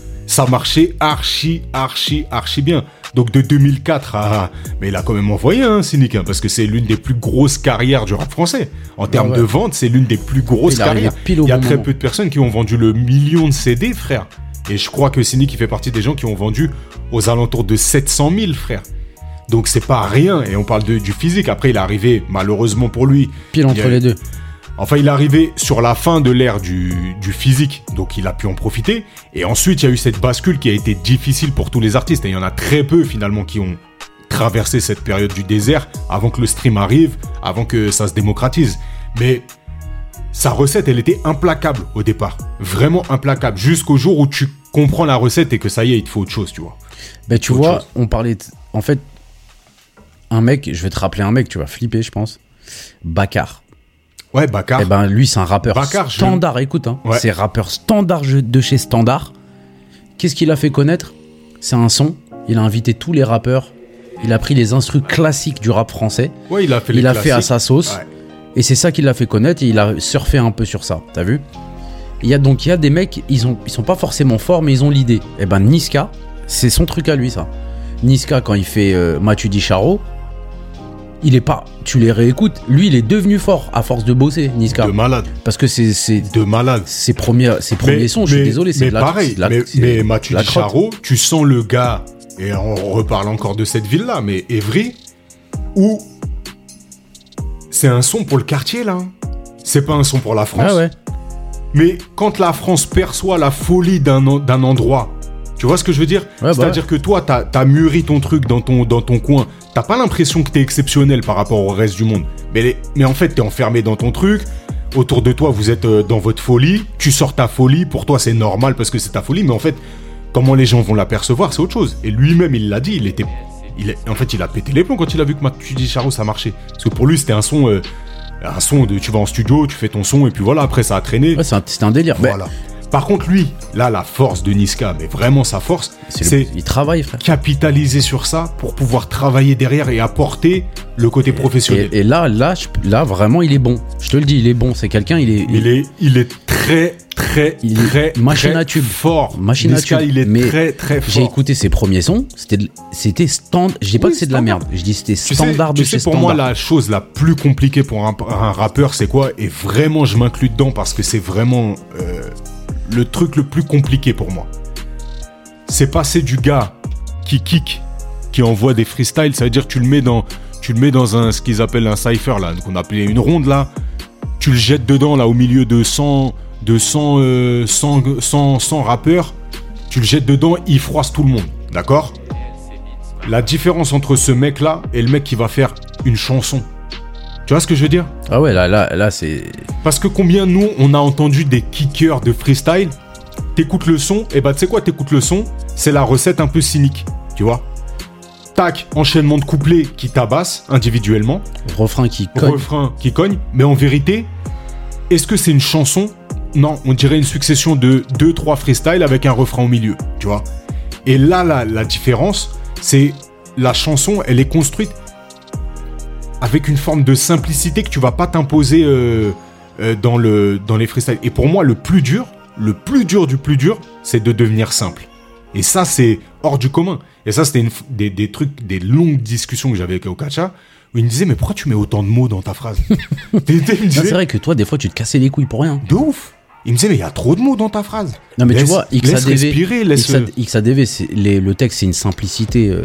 Speaker 2: ça marchait archi, archi, archi bien. Donc de 2004 à... Mais il a quand même envoyé, hein, Cynic, hein, parce que c'est l'une des plus grosses carrières du rap français. En termes
Speaker 3: ouais.
Speaker 2: de vente, c'est l'une des plus grosses
Speaker 3: Il
Speaker 2: carrières. Il y a
Speaker 3: bon
Speaker 2: très
Speaker 3: moment.
Speaker 2: peu de personnes qui ont vendu le million de CD, frère. Et je crois que Cynic, il fait partie des gens qui ont vendu aux alentours de 700 000, frère. Donc c'est pas rien, et on parle de, du physique. Après, il est arrivé, malheureusement pour lui,
Speaker 3: Pile entre
Speaker 2: a-
Speaker 3: les deux.
Speaker 2: Enfin, il est arrivé sur la fin de l'ère du, du physique, donc il a pu en profiter. Et ensuite, il y a eu cette bascule qui a été difficile pour tous les artistes. Et il y en a très peu finalement qui ont traversé cette période du désert avant que le stream arrive, avant que ça se démocratise. Mais sa recette, elle était implacable au départ. Vraiment implacable. Jusqu'au jour où tu comprends la recette et que ça y est, il te faut autre chose, tu vois.
Speaker 3: Ben, tu vois,
Speaker 2: chose.
Speaker 3: on parlait. de- En fait, un mec, je vais te rappeler un mec, tu vas flipper, je pense. Bakar.
Speaker 2: Ouais, Bakar.
Speaker 3: Eh ben, lui, c'est un rappeur
Speaker 2: Bakar, je-
Speaker 3: standard. Écoute, hein,
Speaker 2: Ouais.
Speaker 3: c'est rappeur standard de chez Standard. Qu'est-ce qu'il a fait connaître? C'est un son. Il a invité tous les rappeurs. Il a pris les instrus classiques du rap français.
Speaker 2: ouais, il a fait les
Speaker 3: Il a fait à sa sauce.
Speaker 2: Ouais.
Speaker 3: Et c'est ça qui l'a fait connaître. Et il a surfé un peu sur ça. T'as vu? Il y a donc il y a des mecs, ils ont ils sont pas forcément forts, mais ils ont l'idée. Et ben Niska, c'est son truc à lui ça. Niska quand il fait euh, Mathieu Di Charo, il est pas. Tu les réécoutes. Lui, il est devenu fort à force de bosser, Niska.
Speaker 2: De malade.
Speaker 3: Parce que c'est c'est
Speaker 2: De malade.
Speaker 3: ses premiers ses premiers sons. Je suis désolé, c'est
Speaker 2: mais
Speaker 3: de la
Speaker 2: pareil,
Speaker 3: c'est de la-
Speaker 2: mais, mais Mathieu. Charo, tu sens le gars, et on reparle encore de cette ville-là, mais Evry, où c'est un son pour le quartier, là. hein. C'est pas un son pour la France.
Speaker 3: Ah ouais.
Speaker 2: Mais quand la France perçoit la folie d'un d'un endroit, tu vois ce que je veux dire
Speaker 3: bah
Speaker 2: C'est-à-dire que toi, t'as as mûri ton truc dans ton, dans ton coin. T'as pas l'impression que t'es exceptionnel par rapport au reste du monde. Mais, les- mais en fait, t'es enfermé dans ton truc. Autour de toi, vous êtes euh, dans votre folie. Tu sors ta folie. Pour toi, c'est normal parce que c'est ta folie. Mais en fait, comment les gens vont l'apercevoir, c'est autre chose. Et lui-même, il l'a dit. Il était, il est- en fait, il a pété les plombs quand il a vu que Mathieu Di Charo, ça marchait. Parce que pour lui, c'était un son, euh, un son de, tu vas en studio, tu fais ton son et puis voilà. Après, ça a traîné.
Speaker 3: Ouais, c'est un, délire.
Speaker 2: Voilà. Par contre, lui, là, la force de Niska, mais vraiment sa force,
Speaker 3: c'est il travaille, frère.
Speaker 2: capitaliser sur ça pour pouvoir travailler derrière et apporter le côté professionnel.
Speaker 3: Et, et là, là, je- là, vraiment, il est bon. Je te le dis, il est bon. C'est quelqu'un, il est,
Speaker 2: il est, il est très, très,
Speaker 3: Il
Speaker 2: très,
Speaker 3: machine
Speaker 2: très
Speaker 3: à tube.
Speaker 2: fort.
Speaker 3: Machine à
Speaker 2: Niska,
Speaker 3: tube.
Speaker 2: il est
Speaker 3: Mais
Speaker 2: très, très fort.
Speaker 3: J'ai écouté ses premiers sons, c'était de- c'était stand. Je dis pas
Speaker 2: Oui,
Speaker 3: que c'est de la
Speaker 2: standard.
Speaker 3: merde, je dis c'était
Speaker 2: Tu sais,
Speaker 3: standard
Speaker 2: tu
Speaker 3: de
Speaker 2: sais,
Speaker 3: chez
Speaker 2: pour
Speaker 3: standard.
Speaker 2: moi, la chose la plus compliquée pour un, un rappeur, c'est quoi? Et vraiment, je m'inclus dedans parce que c'est vraiment euh, le truc le plus compliqué pour moi. C'est passer du gars qui kick, qui envoie des freestyles, ça veut dire tu le mets dans, tu le mets dans un, ce qu'ils appellent un cypher, là, qu'on appelait une ronde, là. Tu le jettes dedans, là, au milieu de 100, de 100, euh, 100, 100, 100 rappeurs. Tu le jettes dedans, il froisse tout le monde. D'accord? La différence entre ce mec-là et le mec qui va faire une chanson. Tu vois ce que je veux dire?
Speaker 3: Ah ouais, là, là, là, c'est.
Speaker 2: Parce que combien nous, on a entendu des kickers de freestyle T'écoutes le son, et bah tu sais quoi, t'écoutes le son, c'est la recette un peu cynique, tu vois. Tac, enchaînement de couplets qui tabassent individuellement,
Speaker 3: Refrain qui cogne.
Speaker 2: refrain qui cogne, mais en vérité, est-ce que c'est une chanson? Non, on dirait une succession de 2-3 freestyles avec un refrain au milieu, tu vois. Et là, la, la différence, c'est la chanson, elle est construite avec une forme de simplicité que tu vas pas t'imposer euh, euh, dans, le, dans les freestyles. Et pour moi, le plus dur, le plus dur du plus dur, c'est de devenir simple. Et ça, c'est hors du commun. Et ça, c'était des, des trucs, des longues discussions que j'avais avec Okacha, où il me disait, mais pourquoi tu mets autant de mots dans ta phrase
Speaker 3: C'est vrai que toi, des fois, tu te cassais les couilles pour rien.
Speaker 2: de ouf Il me disait, mais il y a trop de mots dans ta phrase.
Speaker 3: Non, mais tu
Speaker 2: Laisse-
Speaker 3: vois,
Speaker 2: laisse
Speaker 3: XADV,
Speaker 2: respirer, laisse
Speaker 3: XAD XADV, les- le texte, c'est une simplicité euh,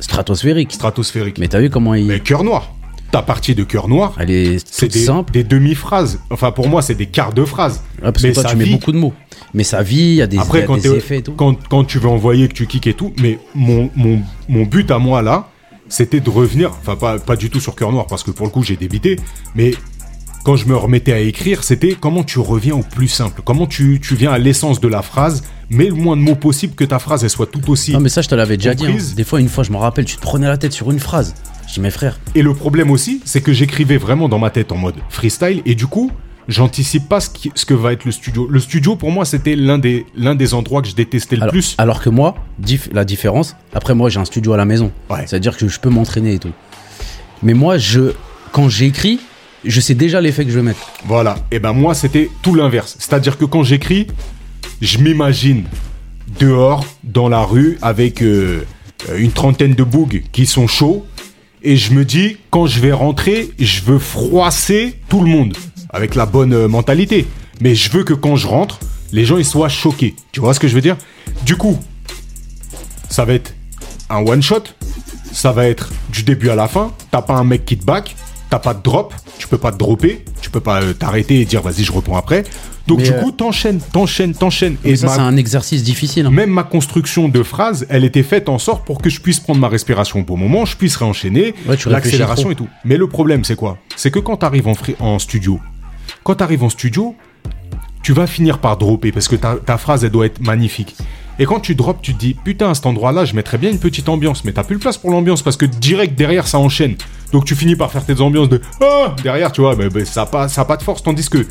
Speaker 3: stratosphérique.
Speaker 2: stratosphérique. Mais,
Speaker 3: Mais t'as vu comment il.
Speaker 2: cœur noir. Ta partie de cœur noir,
Speaker 3: Elle est
Speaker 2: c'est des,
Speaker 3: simple.
Speaker 2: des demi-phrases. Enfin, pour moi, c'est des quarts de phrases.
Speaker 3: Ouais, parce
Speaker 2: mais
Speaker 3: que toi,
Speaker 2: ça
Speaker 3: tu mets beaucoup de mots. Mais ça vit, il y a des, il y
Speaker 2: Après,
Speaker 3: a
Speaker 2: quand,
Speaker 3: des effets et tout.
Speaker 2: quand, quand tu veux envoyer, que tu kicks et tout, mais mon, mon, mon but à moi là, c'était de revenir, enfin pas, pas du tout sur cœur noir, parce que pour le coup j'ai débité, mais quand je me remettais à écrire, c'était comment tu reviens au plus simple, comment tu, tu viens à l'essence de la phrase, mais le moins de mots possible que ta phrase elle soit tout aussi.
Speaker 3: Non, mais ça, je te l'avais déjà dit. hein. Des fois, une fois, je me rappelle, tu te prenais la tête sur une phrase. Mes frères,
Speaker 2: Et le problème aussi, c'est que j'écrivais vraiment dans ma tête en mode freestyle, et du coup, j'anticipe pas ce, qui- ce que va être le studio. Le studio, pour moi, c'était l'un des, l'un des endroits que je détestais le
Speaker 3: alors,
Speaker 2: plus.
Speaker 3: alors que moi, dif- la différence, après, moi, j'ai un studio à la maison.
Speaker 2: Ouais.
Speaker 3: C'est-à-dire que je peux m'entraîner et tout. Mais moi, je, quand j'écris, je sais déjà l'effet que je vais mettre.
Speaker 2: Voilà. Et ben moi, c'était tout l'inverse. C'est-à-dire que quand j'écris, je m'imagine dehors, dans la rue, avec euh, une trentaine de bougs qui sont chauds. Et je me dis, quand je vais rentrer, je veux froisser tout le monde. Avec la bonne euh, mentalité. Mais je veux que quand je rentre, les gens ils soient choqués. Tu vois ce que je veux dire? Du coup, ça va être un one shot. Ça va être du début à la fin. T'as pas un mec qui te back. T'as pas de drop. Tu peux pas te dropper. Tu peux pas euh, t'arrêter et dire vas-y, je reprends après. Donc
Speaker 3: Mais,
Speaker 2: du
Speaker 3: euh,
Speaker 2: coup, t'enchaînes, t'enchaînes, t'enchaînes.
Speaker 3: Et ça,
Speaker 2: ma-
Speaker 3: c'est un exercice difficile. hein.
Speaker 2: même ma construction de phrase, elle était faite en sorte pour que je puisse prendre ma respiration au bon moment, je puisse réenchaîner,
Speaker 3: Ouais,
Speaker 2: l'accélération et tout. Mais le problème, c'est quoi? C'est que quand tu arrives en, en studio, quand tu arrives en studio, tu vas finir par dropper parce que ta, ta phrase, elle doit être magnifique. Et quand tu drops, tu te dis, putain, à cet endroit-là, je mettrais bien une petite ambiance, mais t'as plus de place pour l'ambiance parce que direct derrière, ça enchaîne. Donc tu finis par faire tes ambiances de ah derrière, tu vois, mais, ça n'a pas, ça pas de force. Tandis que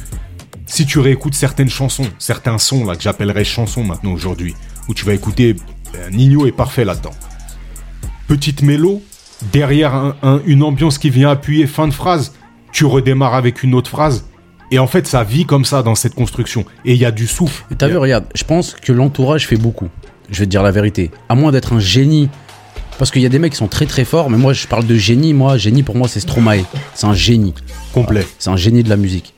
Speaker 2: si tu réécoutes certaines chansons, certains sons là que j'appellerais chansons maintenant aujourd'hui, où tu vas écouter euh, Nino est parfait là-dedans. Petite mélo, derrière un- un- une ambiance qui vient appuyer fin de phrase, tu redémarres avec une autre phrase. Et en fait, ça vit comme ça dans cette construction. Et il y a du souffle.
Speaker 3: T'as vu, regarde, je pense que l'entourage fait beaucoup. Je vais te dire la vérité. À moins d'être un génie. Parce qu'il y a des mecs qui sont très très forts, mais moi je parle de génie. Moi, génie pour moi c'est Stromae. C'est un génie.
Speaker 2: Complet.
Speaker 3: C'est un génie de la musique.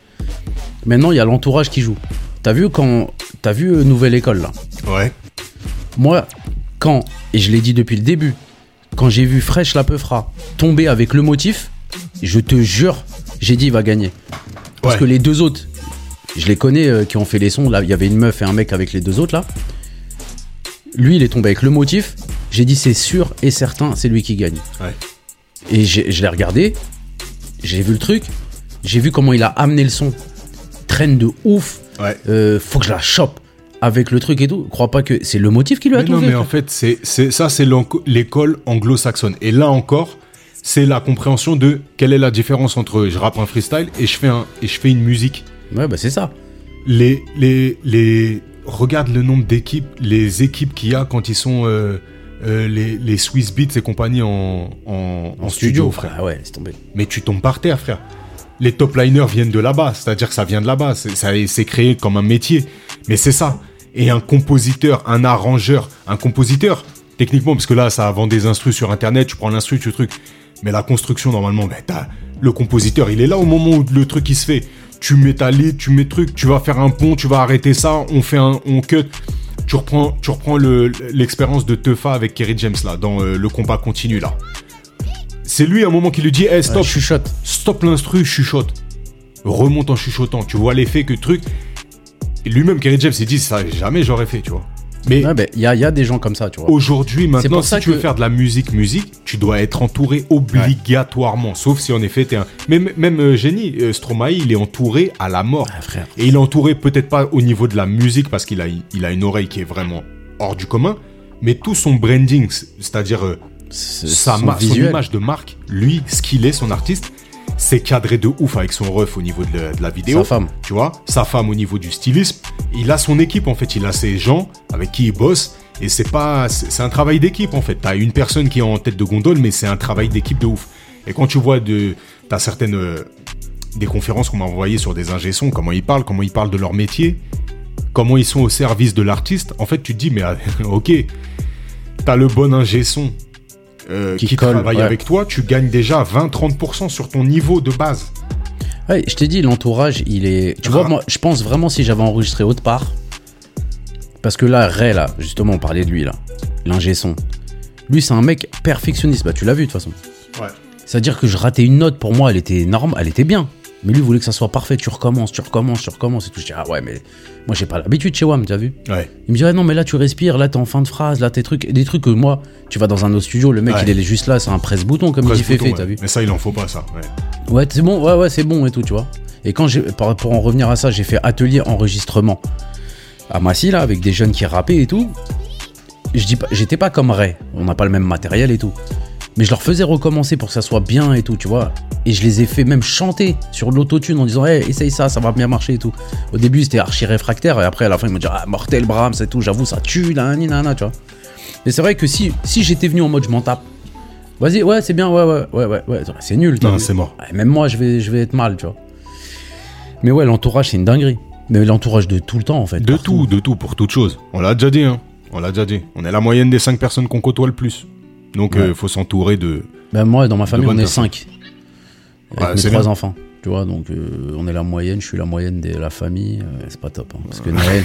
Speaker 3: Maintenant, il y a l'entourage qui joue. T'as vu quand. T'as vu euh, Nouvelle École là?
Speaker 2: Ouais.
Speaker 3: Moi, quand, et je l'ai dit depuis le début, quand j'ai vu Fresh la Peufra tomber avec le motif, je te jure, j'ai dit il va gagner. Parce
Speaker 2: Ouais.
Speaker 3: que les deux autres, je les connais euh, qui ont fait les sons. Là, il y avait une meuf et un mec avec les deux autres là. Lui, il est tombé avec le motif. J'ai dit c'est sûr et certain, c'est lui qui gagne.
Speaker 2: Ouais.
Speaker 3: Et je l'ai regardé, j'ai vu le truc, j'ai vu comment il a amené le son. Traîne de ouf,
Speaker 2: Ouais.
Speaker 3: euh, faut que je la chope avec le truc et tout. Crois pas que c'est le motif qui lui a
Speaker 2: Mais
Speaker 3: tout
Speaker 2: non,
Speaker 3: fait.
Speaker 2: mais en fait, c'est, ça, c'est l'école anglo-saxonne. Et là encore, c'est la compréhension de quelle est la différence entre je rappe un freestyle et je fais, un, et je fais une musique.
Speaker 3: Ouais, bah c'est ça.
Speaker 2: Les, les, les, regarde le nombre d'équipes, les équipes qu'il y a quand ils sont euh, euh, les, les Swiss Beats et compagnie en, en, en studio, frère.
Speaker 3: Ah ouais, c'est tombé.
Speaker 2: Mais tu tombes par terre, frère. Les top liners viennent de là-bas, c'est-à-dire que ça vient de là-bas, c'est créé comme un métier. Mais c'est ça. Et un compositeur, un arrangeur, un compositeur, techniquement, parce que là, ça vend des instrus sur Internet, tu prends l'instru, tu truc. Mais la construction, normalement, t'as- le compositeur, il est là au moment où le truc, il se fait. Tu mets ta lead, tu mets truc, tu vas faire un pont, tu vas arrêter ça, on fait un, on cut. Tu reprends, tu reprends le- l'expérience de Teufa avec Kerry James, là, dans euh, le combat continu, là. C'est lui, à un moment, qui lui dit, hey, stop,
Speaker 3: Ouais, chuchote.
Speaker 2: stop l'instru, chuchote. Remonte en chuchotant. Tu vois l'effet que truc. Et lui-même, Kerry James, il dit ça, jamais j'aurais fait, tu vois. Mais
Speaker 3: Ouais, bah, il y a, il y a des gens comme ça, tu vois.
Speaker 2: aujourd'hui, maintenant,
Speaker 3: pour
Speaker 2: si
Speaker 3: ça
Speaker 2: tu veux faire de la musique, musique, tu dois être entouré obligatoirement. Sauf si en effet t'es un. Mais m- même euh, génie, euh, Stromae, il est entouré à la mort.
Speaker 3: Ah, frère.
Speaker 2: Et il est entouré peut-être pas au niveau de la musique parce qu'il a, il a une oreille qui est vraiment hors du commun, mais tout son branding, c'est-à-dire euh, sa
Speaker 3: son
Speaker 2: son image de marque, lui, ce qu'il est, son artiste, c'est cadré de ouf avec son ref au niveau de la, de la vidéo.
Speaker 3: Sa femme.
Speaker 2: Tu vois, sa femme au niveau du stylisme. Il a son équipe en fait, il a ses gens avec qui il bosse. Et c'est pas, c'est un travail d'équipe en fait. T'as une personne qui est en tête de gondole, mais c'est un travail d'équipe de ouf. Et quand tu vois de, t'as certaines euh, des conférences qu'on m'a envoyées sur des ingé sons, comment ils parlent, comment ils parlent de leur métier, comment ils sont au service de l'artiste. En fait, tu te dis mais ah, ok, t'as le bon ingé son euh,
Speaker 3: Qui
Speaker 2: qui,
Speaker 3: colle,
Speaker 2: travaille
Speaker 3: ouais.
Speaker 2: avec toi, tu gagnes déjà 20-30% sur ton niveau de base.
Speaker 3: Ouais, je t'ai dit, l'entourage, il est. Tu vois,
Speaker 2: Ah.
Speaker 3: moi, je pense vraiment si j'avais enregistré autre part. Parce que là, Ray, là, justement, on parlait de lui, là. L'ingé son. Lui, c'est un mec perfectionniste. Bah, tu l'as vu, de toute façon.
Speaker 2: Ouais.
Speaker 3: C'est-à-dire que je ratais une note, pour moi, elle était norme, elle était bien. Mais lui voulait que ça soit parfait. Tu recommences, tu recommences, tu recommences et tout. Je dis, ah ouais, mais moi, j'ai pas l'habitude chez WAM, tu as vu
Speaker 2: Ouais.
Speaker 3: Il me dit, ah non, mais là, tu respires, là, t'es en fin de phrase, là, tes trucs. Des trucs que moi, tu vas dans un autre studio, le mec,
Speaker 2: Ouais.
Speaker 3: il est juste là, c'est un presse-bouton, comme il dit Féfé,
Speaker 2: ouais.
Speaker 3: t'as vu
Speaker 2: Mais ça, il en faut pas, ça. Ouais.
Speaker 3: Ouais, c'est bon, ouais, ouais, c'est bon et tout, tu vois. Et quand j'ai, pour, pour en revenir à ça, j'ai fait atelier enregistrement à Massy, là, avec des jeunes qui rappaient et tout. Je dis pas, j'étais pas comme Ray, on n'a pas le même matériel et tout. Mais je leur faisais recommencer pour que ça soit bien et tout, tu vois. Et je les ai fait même chanter sur l'autotune en disant, hey, essaye ça, ça va bien marcher et tout. Au début, c'était archi réfractaire, et après, à la fin, ils m'ont dit, ah, mortel Brahms et tout, j'avoue, ça tue, là, ni, nana, tu vois. Mais c'est vrai que si, si j'étais venu en mode je m'en tape, vas-y, ouais, c'est bien, ouais, ouais, ouais, ouais, ouais, c'est nul,
Speaker 2: Non, c'est mort.
Speaker 3: Même moi, je vais, je vais être mal, tu vois. Mais ouais, l'entourage, c'est une dinguerie. Mais l'entourage de tout le temps, en fait.
Speaker 2: De
Speaker 3: partout.
Speaker 2: tout, de tout, pour toute chose. On l'a déjà dit, hein. On l'a déjà dit. On est la moyenne des 5 personnes qu'on côtoie le plus. Donc, il
Speaker 3: Ouais.
Speaker 2: faut s'entourer de.
Speaker 3: Ben, moi, dans ma famille, on est
Speaker 2: personnes.
Speaker 3: 5. Avec
Speaker 2: Ouais,
Speaker 3: mes
Speaker 2: c'est
Speaker 3: trois
Speaker 2: bien.
Speaker 3: enfants. Tu vois, donc euh, on est la moyenne, je suis la moyenne de la famille. euh, c'est pas top. hein, parce que Naël,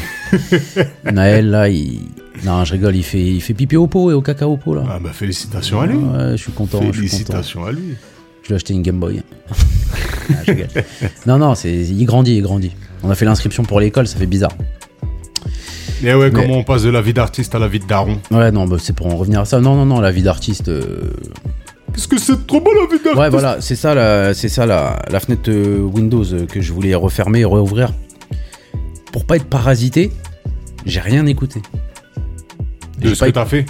Speaker 3: Naël, là, il. Non, je rigole, il fait, il fait pipi au pot et au caca au pot, là.
Speaker 2: Ah, bah, félicitations à lui.
Speaker 3: Ouais, je suis content.
Speaker 2: Félicitations à lui.
Speaker 3: Je lui ai acheté une Game Boy. Ah, non, non, c'est, il grandit, il grandit. On a fait l'inscription pour l'école, ça fait bizarre.
Speaker 2: Et ouais,
Speaker 3: Mais-
Speaker 2: comment on passe de la vie d'artiste à la vie de daron
Speaker 3: Ouais, non, bah, c'est pour en revenir à ça. Non, non, non, la vie d'artiste. euh,
Speaker 2: Qu'est-ce que c'est trop beau la vie d'artiste
Speaker 3: Ouais, voilà, c'est ça, la, c'est ça la, la fenêtre euh, Windows euh, que je voulais refermer et réouvrir. Pour pas être parasité, j'ai rien écouté.
Speaker 2: De
Speaker 3: J'ai
Speaker 2: ce
Speaker 3: pas
Speaker 2: que t'as fait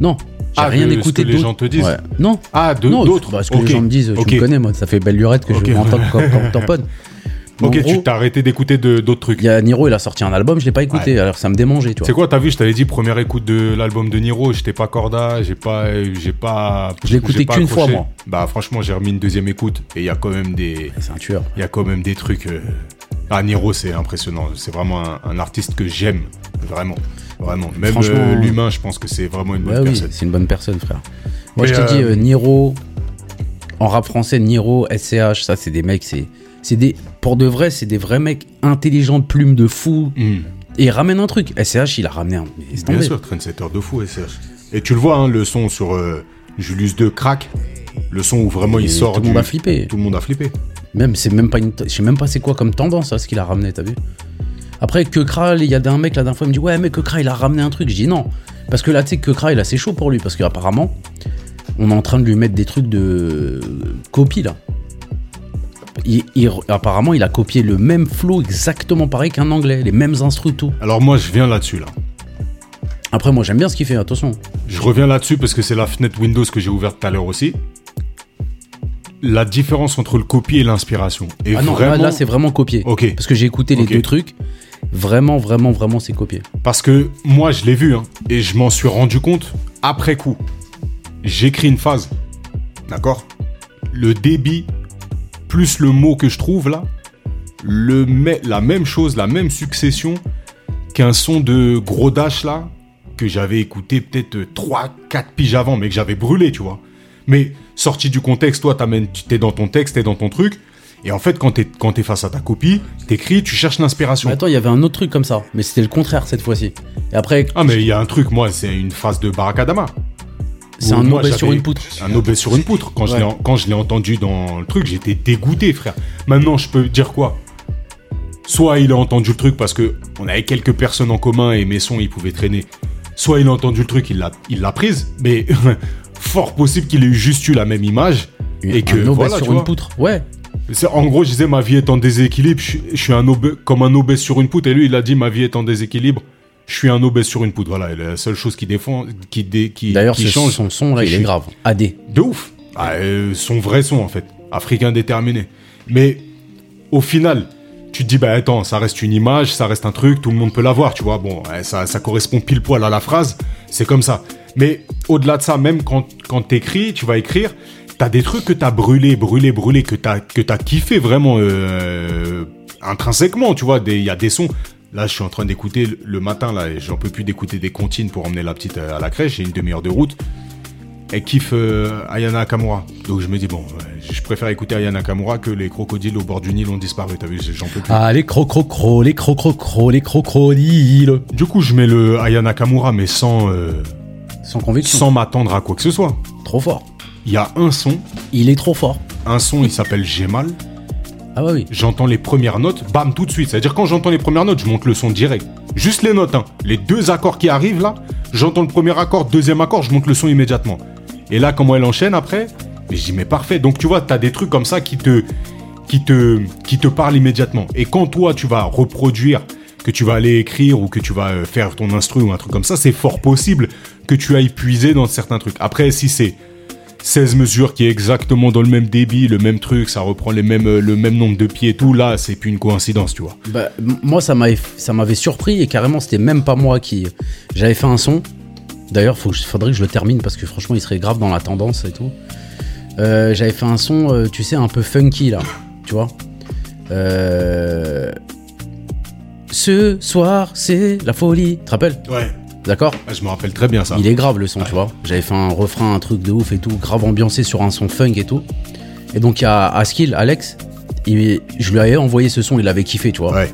Speaker 3: Non, j'ai
Speaker 2: Ah,
Speaker 3: rien
Speaker 2: de ce
Speaker 3: écouté.
Speaker 2: que les
Speaker 3: d'autre.
Speaker 2: gens te disent
Speaker 3: Ouais. Non,
Speaker 2: Ah, de
Speaker 3: non,
Speaker 2: d'autres
Speaker 3: bah, ce que
Speaker 2: Ok.
Speaker 3: les gens me disent, tu
Speaker 2: Ok.
Speaker 3: me connais, moi, ça fait belle lurette que
Speaker 2: Ok.
Speaker 3: je m'entends comme, comme tampon. Mais en
Speaker 2: Ok,
Speaker 3: gros,
Speaker 2: tu t'as arrêté d'écouter d'autres trucs.
Speaker 3: il y a Niro, il a sorti un album, je l'ai pas écouté, alors ça me démangeait, tu vois.
Speaker 2: C'est quoi, t'as vu, je t'avais dit, première écoute de l'album de Niro, j'étais pas corda, j'ai pas. J'ai pas.
Speaker 3: Je l'ai écouté qu'une fois, moi.
Speaker 2: Bah, franchement, j'ai remis une deuxième écoute et il y a quand même des.
Speaker 3: C'est un tueur.
Speaker 2: Il y a quand même des trucs. euh, Ah, Niro, c'est impressionnant. C'est vraiment un, un artiste que j'aime. Vraiment. Vraiment. Même euh, l'humain, je pense que c'est vraiment une bonne
Speaker 3: Ouais, oui,
Speaker 2: personne.
Speaker 3: c'est une bonne personne, frère. Moi,
Speaker 2: Mais,
Speaker 3: je t'ai dit,
Speaker 2: euh,
Speaker 3: euh, Niro, en rap français, Niro, SCH, ça, c'est des mecs, c'est. C'est des, pour de vrai, c'est des vrais mecs intelligents, de plumes de fou.
Speaker 2: Hmm.
Speaker 3: Et ils ramènent un truc. SCH, il a ramené un.
Speaker 2: Bien sûr, trendsetter de fou, SCH. Et tu le vois, hein, le son sur euh, Julius 2 crack. Le son où vraiment
Speaker 3: Et
Speaker 2: il sort
Speaker 3: tout le
Speaker 2: du-
Speaker 3: monde a flippé.
Speaker 2: Tout le monde a flippé.
Speaker 3: Même, c'est même pas une. Je sais même pas c'est quoi comme tendance, ça, ce qu'il a ramené, t'as vu Après, Kekra, il y a un mec la dernière fois, il me dit Ouais, mais Kekra, il a ramené un truc. Je dis non. Parce que là, tu sais, Kekra, il a c'est chaud pour lui. Parce qu'apparemment, on est en train de lui mettre des trucs de copie, là. Il- il- apparemment, il a copié le même flow exactement pareil qu'un anglais, les mêmes instrus, tout.
Speaker 2: Alors moi, je viens là-dessus, là.
Speaker 3: Après, moi, j'aime bien ce qu'il fait, attention.
Speaker 2: Je reviens là-dessus parce que c'est la fenêtre Windows que j'ai ouverte tout à l'heure aussi. La différence entre le copie et l'inspiration. Et
Speaker 3: Ah non,
Speaker 2: vraiment,
Speaker 3: là, c'est vraiment copié.
Speaker 2: Ok.
Speaker 3: Parce que j'ai écouté les deux trucs. Vraiment, vraiment, vraiment, c'est copié.
Speaker 2: Parce que moi, je l'ai vu, hein, et je m'en suis rendu compte après coup. J'écris une phase, d'accord? Le débit, plus le mot que je trouve là, le la même chose, la même succession qu'un son de gros dash là, que j'avais écouté peut-être 3-4 piges avant, mais que j'avais brûlé, tu vois. Mais sorti du contexte, toi, t'es dans ton texte, t'es dans ton truc, et en fait, quand t'es quand t'es face à ta copie, t'écris, tu cherches l'inspiration.
Speaker 3: Attends, il y avait un autre truc comme ça. Mais c'était le contraire cette fois-ci. Et après,
Speaker 2: Ah mais il y a un truc, moi, c'est une phrase de Barakadama.
Speaker 3: C'est un obé sur une poutre.
Speaker 2: Un obé sur une poutre. Quand je
Speaker 3: Ouais.
Speaker 2: l'ai en- quand je l'ai entendu dans le truc, j'étais dégoûté, frère. Maintenant, je peux dire quoi? Soit il a entendu le truc parce que on avait quelques personnes en commun et mes sons, ils pouvaient traîner. Soit il a entendu le truc, il l'a il l'a prise. Mais fort possible qu'il ait eu juste eu la même image. Et que,
Speaker 3: un obé
Speaker 2: voilà,
Speaker 3: sur
Speaker 2: tu
Speaker 3: une
Speaker 2: vois.
Speaker 3: poutre. Ouais.
Speaker 2: En gros, je disais ma vie est en déséquilibre. Je, suis- je suis un obé, comme un obèse sur une poutre. Et lui, il a dit ma vie est en déséquilibre. Je suis un obèse sur une poutre. Voilà, et la seule chose qui défend, qui, dé- qui,
Speaker 3: D'ailleurs,
Speaker 2: qui
Speaker 3: ce-
Speaker 2: change,
Speaker 3: son son là, il est grave. AD.
Speaker 2: De ouf. Ah, euh, son vrai son, en fait. Africain déterminé. Mais au final, tu te dis, bah attends, ça reste une image, ça reste un truc, tout le monde peut l'avoir, tu vois. Bon, ça, ça correspond pile poil à la phrase, c'est comme ça. Mais au-delà de ça, même quand, quand t'écris, tu vas écrire, t'as des trucs que t'as brûlé, brûlé, brûlé, que t'as, que t'as kiffé vraiment euh, intrinsèquement, tu vois. Il y a des sons. Là, je suis en train d'écouter le- matin, là, et j'en peux plus d'écouter des comptines pour emmener la petite euh, à la crèche. J'ai une demi-heure de route. Elle kiffe euh, Ayana Nakamura. Donc je me dis, bon, ouais, je préfère écouter Ayana Nakamura que les crocodiles au bord du Nil ont disparu. T'as vu, j'en peux plus.
Speaker 3: Ah, les crocrocro, les crocrocro, les crocodiles.
Speaker 2: Du coup, je mets le Ayana Nakamura, mais sans, euh,
Speaker 3: Sans conviction.
Speaker 2: sans m'attendre à quoi que ce soit.
Speaker 3: Trop fort.
Speaker 2: Il y a un son,
Speaker 3: Il est trop fort.
Speaker 2: un son, il s'appelle J'ai mal.
Speaker 3: Ah bah oui.
Speaker 2: J'entends les premières notes, bam, tout de suite. C'est-à-dire, quand j'entends les premières notes, je monte le son direct. Juste les notes, hein. Les deux accords qui arrivent là, j'entends le premier accord, deuxième accord, je monte le son immédiatement. Et là, comment elle enchaîne après? Mais je dis, mais parfait. Donc, tu vois, t'as des trucs comme ça qui te, qui te, qui te parlent immédiatement. Et quand toi, tu vas reproduire, que tu vas aller écrire ou que tu vas euh, faire ton instru ou un truc comme ça, c'est fort possible que tu ailles puiser dans certains trucs. Après, si c'est 16 mesures qui est exactement dans le même débit, le même truc, ça reprend les mêmes, euh, le même nombre de pieds et tout, là, c'est plus une coïncidence, tu vois.
Speaker 3: Bah, moi, ça m'avait, ça m'avait surpris et carrément, c'était même pas moi qui. J'avais fait un son. D'ailleurs, faut, faudrait que je le termine parce que franchement, il serait grave dans la tendance et tout. Euh, j'avais fait un son, euh, tu sais, un peu funky là. Tu vois Euh, Ce soir, c'est la folie. Tu te rappelles?
Speaker 2: Ouais.
Speaker 3: D'accord
Speaker 2: je me rappelle très bien ça.
Speaker 3: Il est grave le son, tu vois. J'avais fait un refrain, un truc de ouf et tout, grave ambiancé sur un son funk et tout. Et donc, il y a Askill, Alex, il- je lui avais envoyé ce son, il avait kiffé, tu vois.
Speaker 2: Ouais.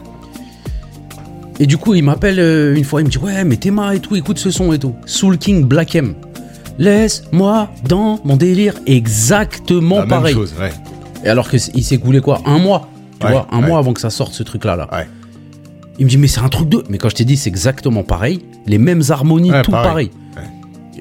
Speaker 3: Et du coup, il m'appelle euh, une fois, il me dit Ouais, mais Théma et tout, écoute ce son et tout. Soul King Black M. Laisse-moi dans mon délire. Exactement
Speaker 2: La
Speaker 3: pareil.
Speaker 2: même chose, ouais.
Speaker 3: Et alors qu'il s'est coulé quoi Un mois Tu
Speaker 2: Ouais,
Speaker 3: vois, un
Speaker 2: ouais.
Speaker 3: mois avant que ça sorte ce truc-là. Là. Il me dit Mais c'est un truc de. Mais quand je t'ai dit, c'est exactement pareil. Les mêmes harmonies,
Speaker 2: Ouais,
Speaker 3: tout pareil.
Speaker 2: pareil.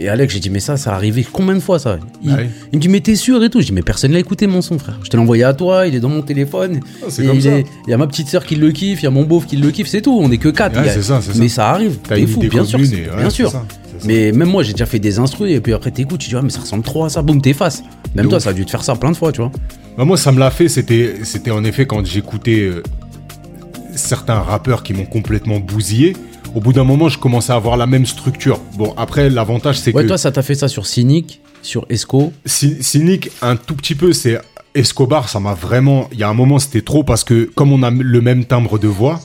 Speaker 3: Et Alex, j'ai dit Mais ça, ça arrivé combien de fois ça? Il,
Speaker 2: Ah oui.
Speaker 3: il me dit Mais t'es sûr et tout Je dis Mais personne l'a écouté, mon son, frère. Je te l'ai envoyé à toi, il est dans mon téléphone.
Speaker 2: Ah, c'est
Speaker 3: Et
Speaker 2: comme
Speaker 3: il
Speaker 2: ça.
Speaker 3: est- Il y a ma petite sœur qui le kiffe, il y a mon beauf qui le kiffe, c'est tout. On est que quatre. A-
Speaker 2: ça, ça.
Speaker 3: Mais ça arrive. T'es fou, bien sûr. bien sûr. Mais même moi, j'ai déjà fait des instrus et puis après t'écoutes, tu dis ah mais ça ressemble trop à ça, boum t'effaces. Même
Speaker 2: De
Speaker 3: toi,
Speaker 2: ouf.
Speaker 3: ça a dû te faire ça plein de fois, tu vois.
Speaker 2: Bah, moi, ça me l'a fait, c'était, c'était en effet quand j'écoutais euh, certains rappeurs qui m'ont complètement bousillé. Au bout d'un moment, je commençais à avoir la même structure. Bon, après, l'avantage, c'est
Speaker 3: Ouais,
Speaker 2: que
Speaker 3: toi, ça t'a fait ça sur Cynic, sur Esco.
Speaker 2: Cy- Cynic, un tout petit peu, c'est Escobar, ça m'a vraiment. Il y a un moment, c'était trop parce que, comme on a le même timbre de voix,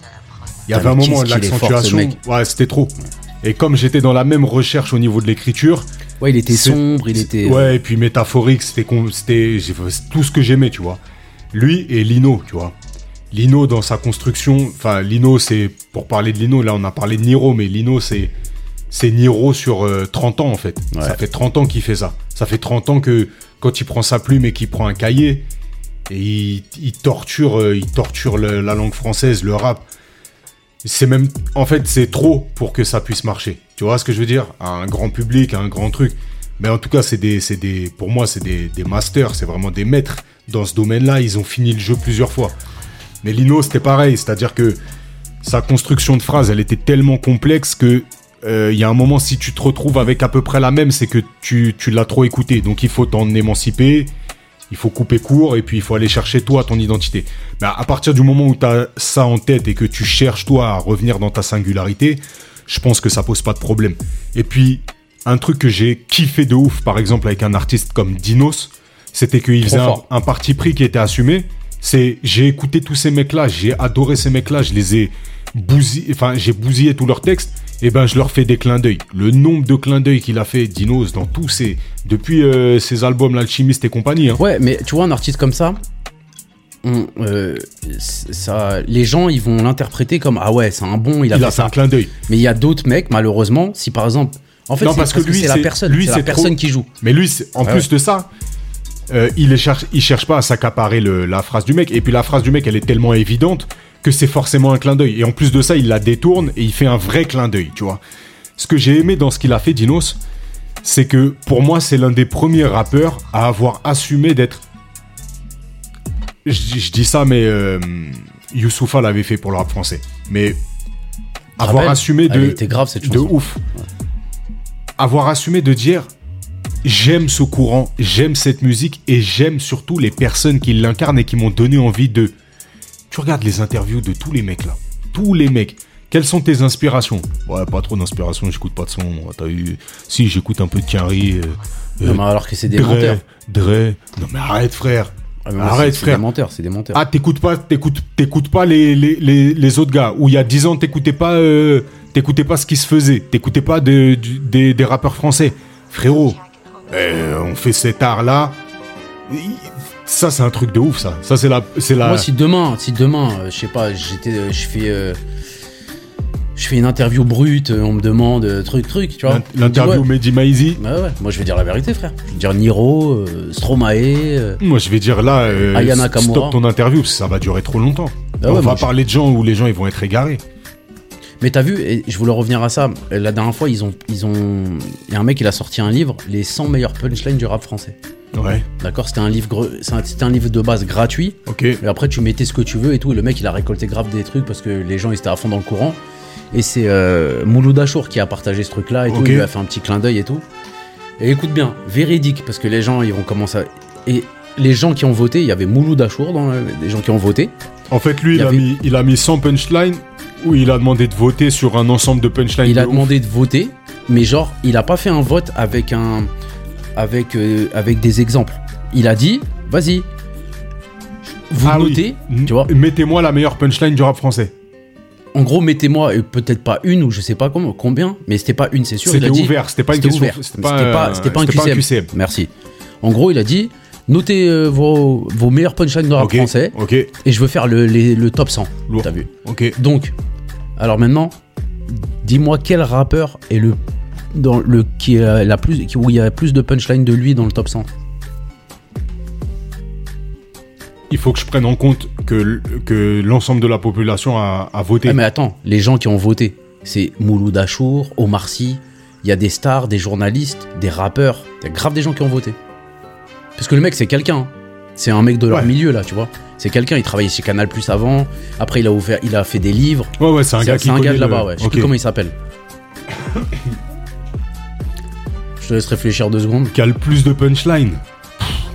Speaker 2: il y avait un moment, l'accentuation. Ouais, c'était trop. Et comme j'étais dans la même recherche au niveau de l'écriture,
Speaker 3: Ouais, il était sombre, il était. euh,
Speaker 2: Ouais, et puis métaphorique, c'était con- tout ce que j'aimais, tu vois. Lui et Lino, tu vois. Lino dans sa construction, enfin Lino c'est pour parler de Lino, là on a parlé de Niro, mais Lino c'est c'est Niro sur euh, 30 ans en fait.
Speaker 3: Ouais.
Speaker 2: Ça fait 30 ans qu'il fait ça. Ça fait 30 ans que quand il prend sa plume et qu'il prend un cahier et il, il torture euh, il torture le- la langue française, le rap. C'est même en fait c'est trop pour que ça puisse marcher. Tu vois ce que je veux dire? À un grand public, à un grand truc. Mais en tout cas, c'est des, c'est des, pour moi, c'est des, des masters, c'est vraiment des maîtres dans ce domaine-là. Ils ont fini le jeu plusieurs fois. Mais Lino, c'était pareil, c'est-à-dire que sa construction de phrase, elle était tellement complexe que euh, il y a un moment, si tu te retrouves avec à peu près la même, c'est que tu, tu l'as trop écouté. Donc il faut t'en émanciper, il faut couper court et puis il faut aller chercher toi ton identité. Mais à partir du moment où tu as ça en tête et que tu cherches toi à revenir dans ta singularité, je pense que ça pose pas de problème. Et puis un truc que j'ai kiffé de ouf, par exemple avec un artiste comme Dinos, c'était qu'il faisait un parti pris qui était assumé. C'est j'ai écouté tous ces mecs-là, j'ai adoré ces mecs-là, je les ai bousillés, enfin j'ai bousillé tous leurs textes. Et ben je leur fais des clins d'œil. Le nombre de clins d'œil qu'il a fait Dinos dans tous ses depuis euh, ses albums l'alchimiste et compagnie. hein.
Speaker 3: Ouais, mais tu vois, un artiste comme ça, on, euh, ça, les gens, ils vont l'interpréter comme Ah ouais, c'est un bon, il a
Speaker 2: Il
Speaker 3: fait
Speaker 2: a fait
Speaker 3: ça.
Speaker 2: un clin d'œil.
Speaker 3: Mais il y a d'autres mecs, malheureusement, si par exemple. En fait,
Speaker 2: Non, parce que lui,
Speaker 3: c'est la personne,
Speaker 2: lui,
Speaker 3: c'est la personne
Speaker 2: trop-
Speaker 3: qui joue.
Speaker 2: Mais lui, en plus de ça, euh, il, ne cherche, il cherche pas à s'accaparer la phrase du mec. Et puis la phrase du mec, elle est tellement évidente que c'est forcément un clin d'œil. Et en plus de ça, il la détourne et il fait un vrai clin d'œil, tu vois. Ce que j'ai aimé dans ce qu'il a fait, Dinos, c'est que pour moi, c'est l'un des premiers rappeurs à avoir assumé d'être. Je, je dis ça, mais euh, Youssoufa l'avait fait pour le rap français. Mais avoir assumé
Speaker 3: Elle
Speaker 2: de,
Speaker 3: était grave cette
Speaker 2: de ouf. Avoir assumé de dire j'aime ce courant, j'aime cette musique et j'aime surtout les personnes qui l'incarnent et qui m'ont donné envie de. Tu regardes les interviews de tous les mecs là, tous les mecs. Quelles sont tes inspirations? Ouais, pas trop d'inspiration, j'écoute pas de son. T'as eu Si, j'écoute un peu de Carrie.
Speaker 3: Non, mais alors que c'est des
Speaker 2: Dre,
Speaker 3: menteurs.
Speaker 2: Dre. Non mais arrête frère.
Speaker 3: Ah, mais
Speaker 2: Arrête, frère.
Speaker 3: C'est des menteurs, c'est des menteurs.
Speaker 2: Ah, t'écoutes pas, t'écoutes, t'écoutes pas les, les, les, les autres gars. Où il y a 10 ans, t'écoutais pas, euh, t'écoutais pas ce qui se faisait. T'écoutais pas de- du- des, des rappeurs français. Frérot, euh, on fait cet art-là. Ça, c'est un truc de ouf, ça. Ça, c'est la, c'est la.
Speaker 3: Moi, si demain, si demain, euh, je sais pas, j'étais, euh, je fais, euh, je fais une interview brute, euh, on me demande truc, truc, tu vois.
Speaker 2: l'in- L'interview
Speaker 3: ouais.
Speaker 2: Mehdi Maizi.
Speaker 3: Bah ouais, moi je vais dire la vérité, frère. Je vais dire Niro, Stromae.
Speaker 2: Moi, je vais dire là,
Speaker 3: Aya Nakamura.
Speaker 2: stop ton interview, parce que ça va durer trop longtemps.
Speaker 3: Ah
Speaker 2: on va
Speaker 3: je-
Speaker 2: parler de gens où les gens ils vont être égarés.
Speaker 3: Mais t'as vu, et je voulais revenir à ça. La dernière fois, ils ont, ils ont, il y a un mec, il a sorti un livre, les 100 meilleurs punchlines du rap français.
Speaker 2: Ouais,
Speaker 3: D'accord, c'était un livre, gre- c'est un- livre de base gratuit.
Speaker 2: ok.
Speaker 3: Et après, tu mettais ce que tu veux et tout. Et le mec, il a récolté grave des trucs parce que les gens, ils étaient à fond dans le courant. Et c'est euh, Mouloud Achour qui a partagé ce truc-là et tout.
Speaker 2: Ok.
Speaker 3: Il lui a fait un petit clin d'œil et tout. Et écoute bien, véridique, parce que les gens, ils vont commencer à. Et les gens qui ont voté, il y avait Mouloud Achour dans le- les gens qui ont voté.
Speaker 2: En fait, lui,
Speaker 3: Il
Speaker 2: il, a mis, il a mis 100 punchlines où il a demandé de voter sur un ensemble de punchlines.
Speaker 3: Il
Speaker 2: de
Speaker 3: a
Speaker 2: ouf.
Speaker 3: demandé de voter, mais genre, il a pas fait un vote avec un. Avec, euh, avec des exemples. Il a dit, vas-y. Vous
Speaker 2: Ah
Speaker 3: notez,
Speaker 2: N-
Speaker 3: tu vois.
Speaker 2: Mettez-moi la meilleure punchline du rap français.
Speaker 3: En gros, mettez-moi, et peut-être pas une ou je sais pas comment, combien, mais c'était pas une, c'est sûr.
Speaker 2: C'était ouvert, c'était pas une question. pas,
Speaker 3: pas,
Speaker 2: euh,
Speaker 3: c'était pas un QCM. Merci. En gros, il a dit notez euh, vos, vos meilleurs punchlines de rap français
Speaker 2: ok,
Speaker 3: et je veux faire le, les- le top 100.
Speaker 2: Lourd.
Speaker 3: T'as vu
Speaker 2: ok.
Speaker 3: Donc, alors maintenant, dis-moi quel rappeur est le dans le qui a la plus qui- où il y a plus de punchlines de lui dans le top 100
Speaker 2: Il faut que je prenne en compte que, l'ensemble de la population a, a voté.
Speaker 3: Ah, mais attends, les gens qui ont voté, c'est Mouloud Achour, Omar Sy, il y a des stars, des journalistes, des rappeurs, il y a grave des gens qui ont voté. Parce que le mec, c'est quelqu'un. C'est un mec de leur
Speaker 2: Ouais.
Speaker 3: milieu, là, tu vois. C'est quelqu'un, il travaillait chez Canal Plus avant, après il a ouvert, il a fait des livres.
Speaker 2: ouais, ouais, c'est un gars qui
Speaker 3: C'est un gars de
Speaker 2: le-
Speaker 3: là-bas, ouais. Je sais plus comment il s'appelle. Je te laisse réfléchir deux secondes.
Speaker 2: Qui a le plus de. Pff,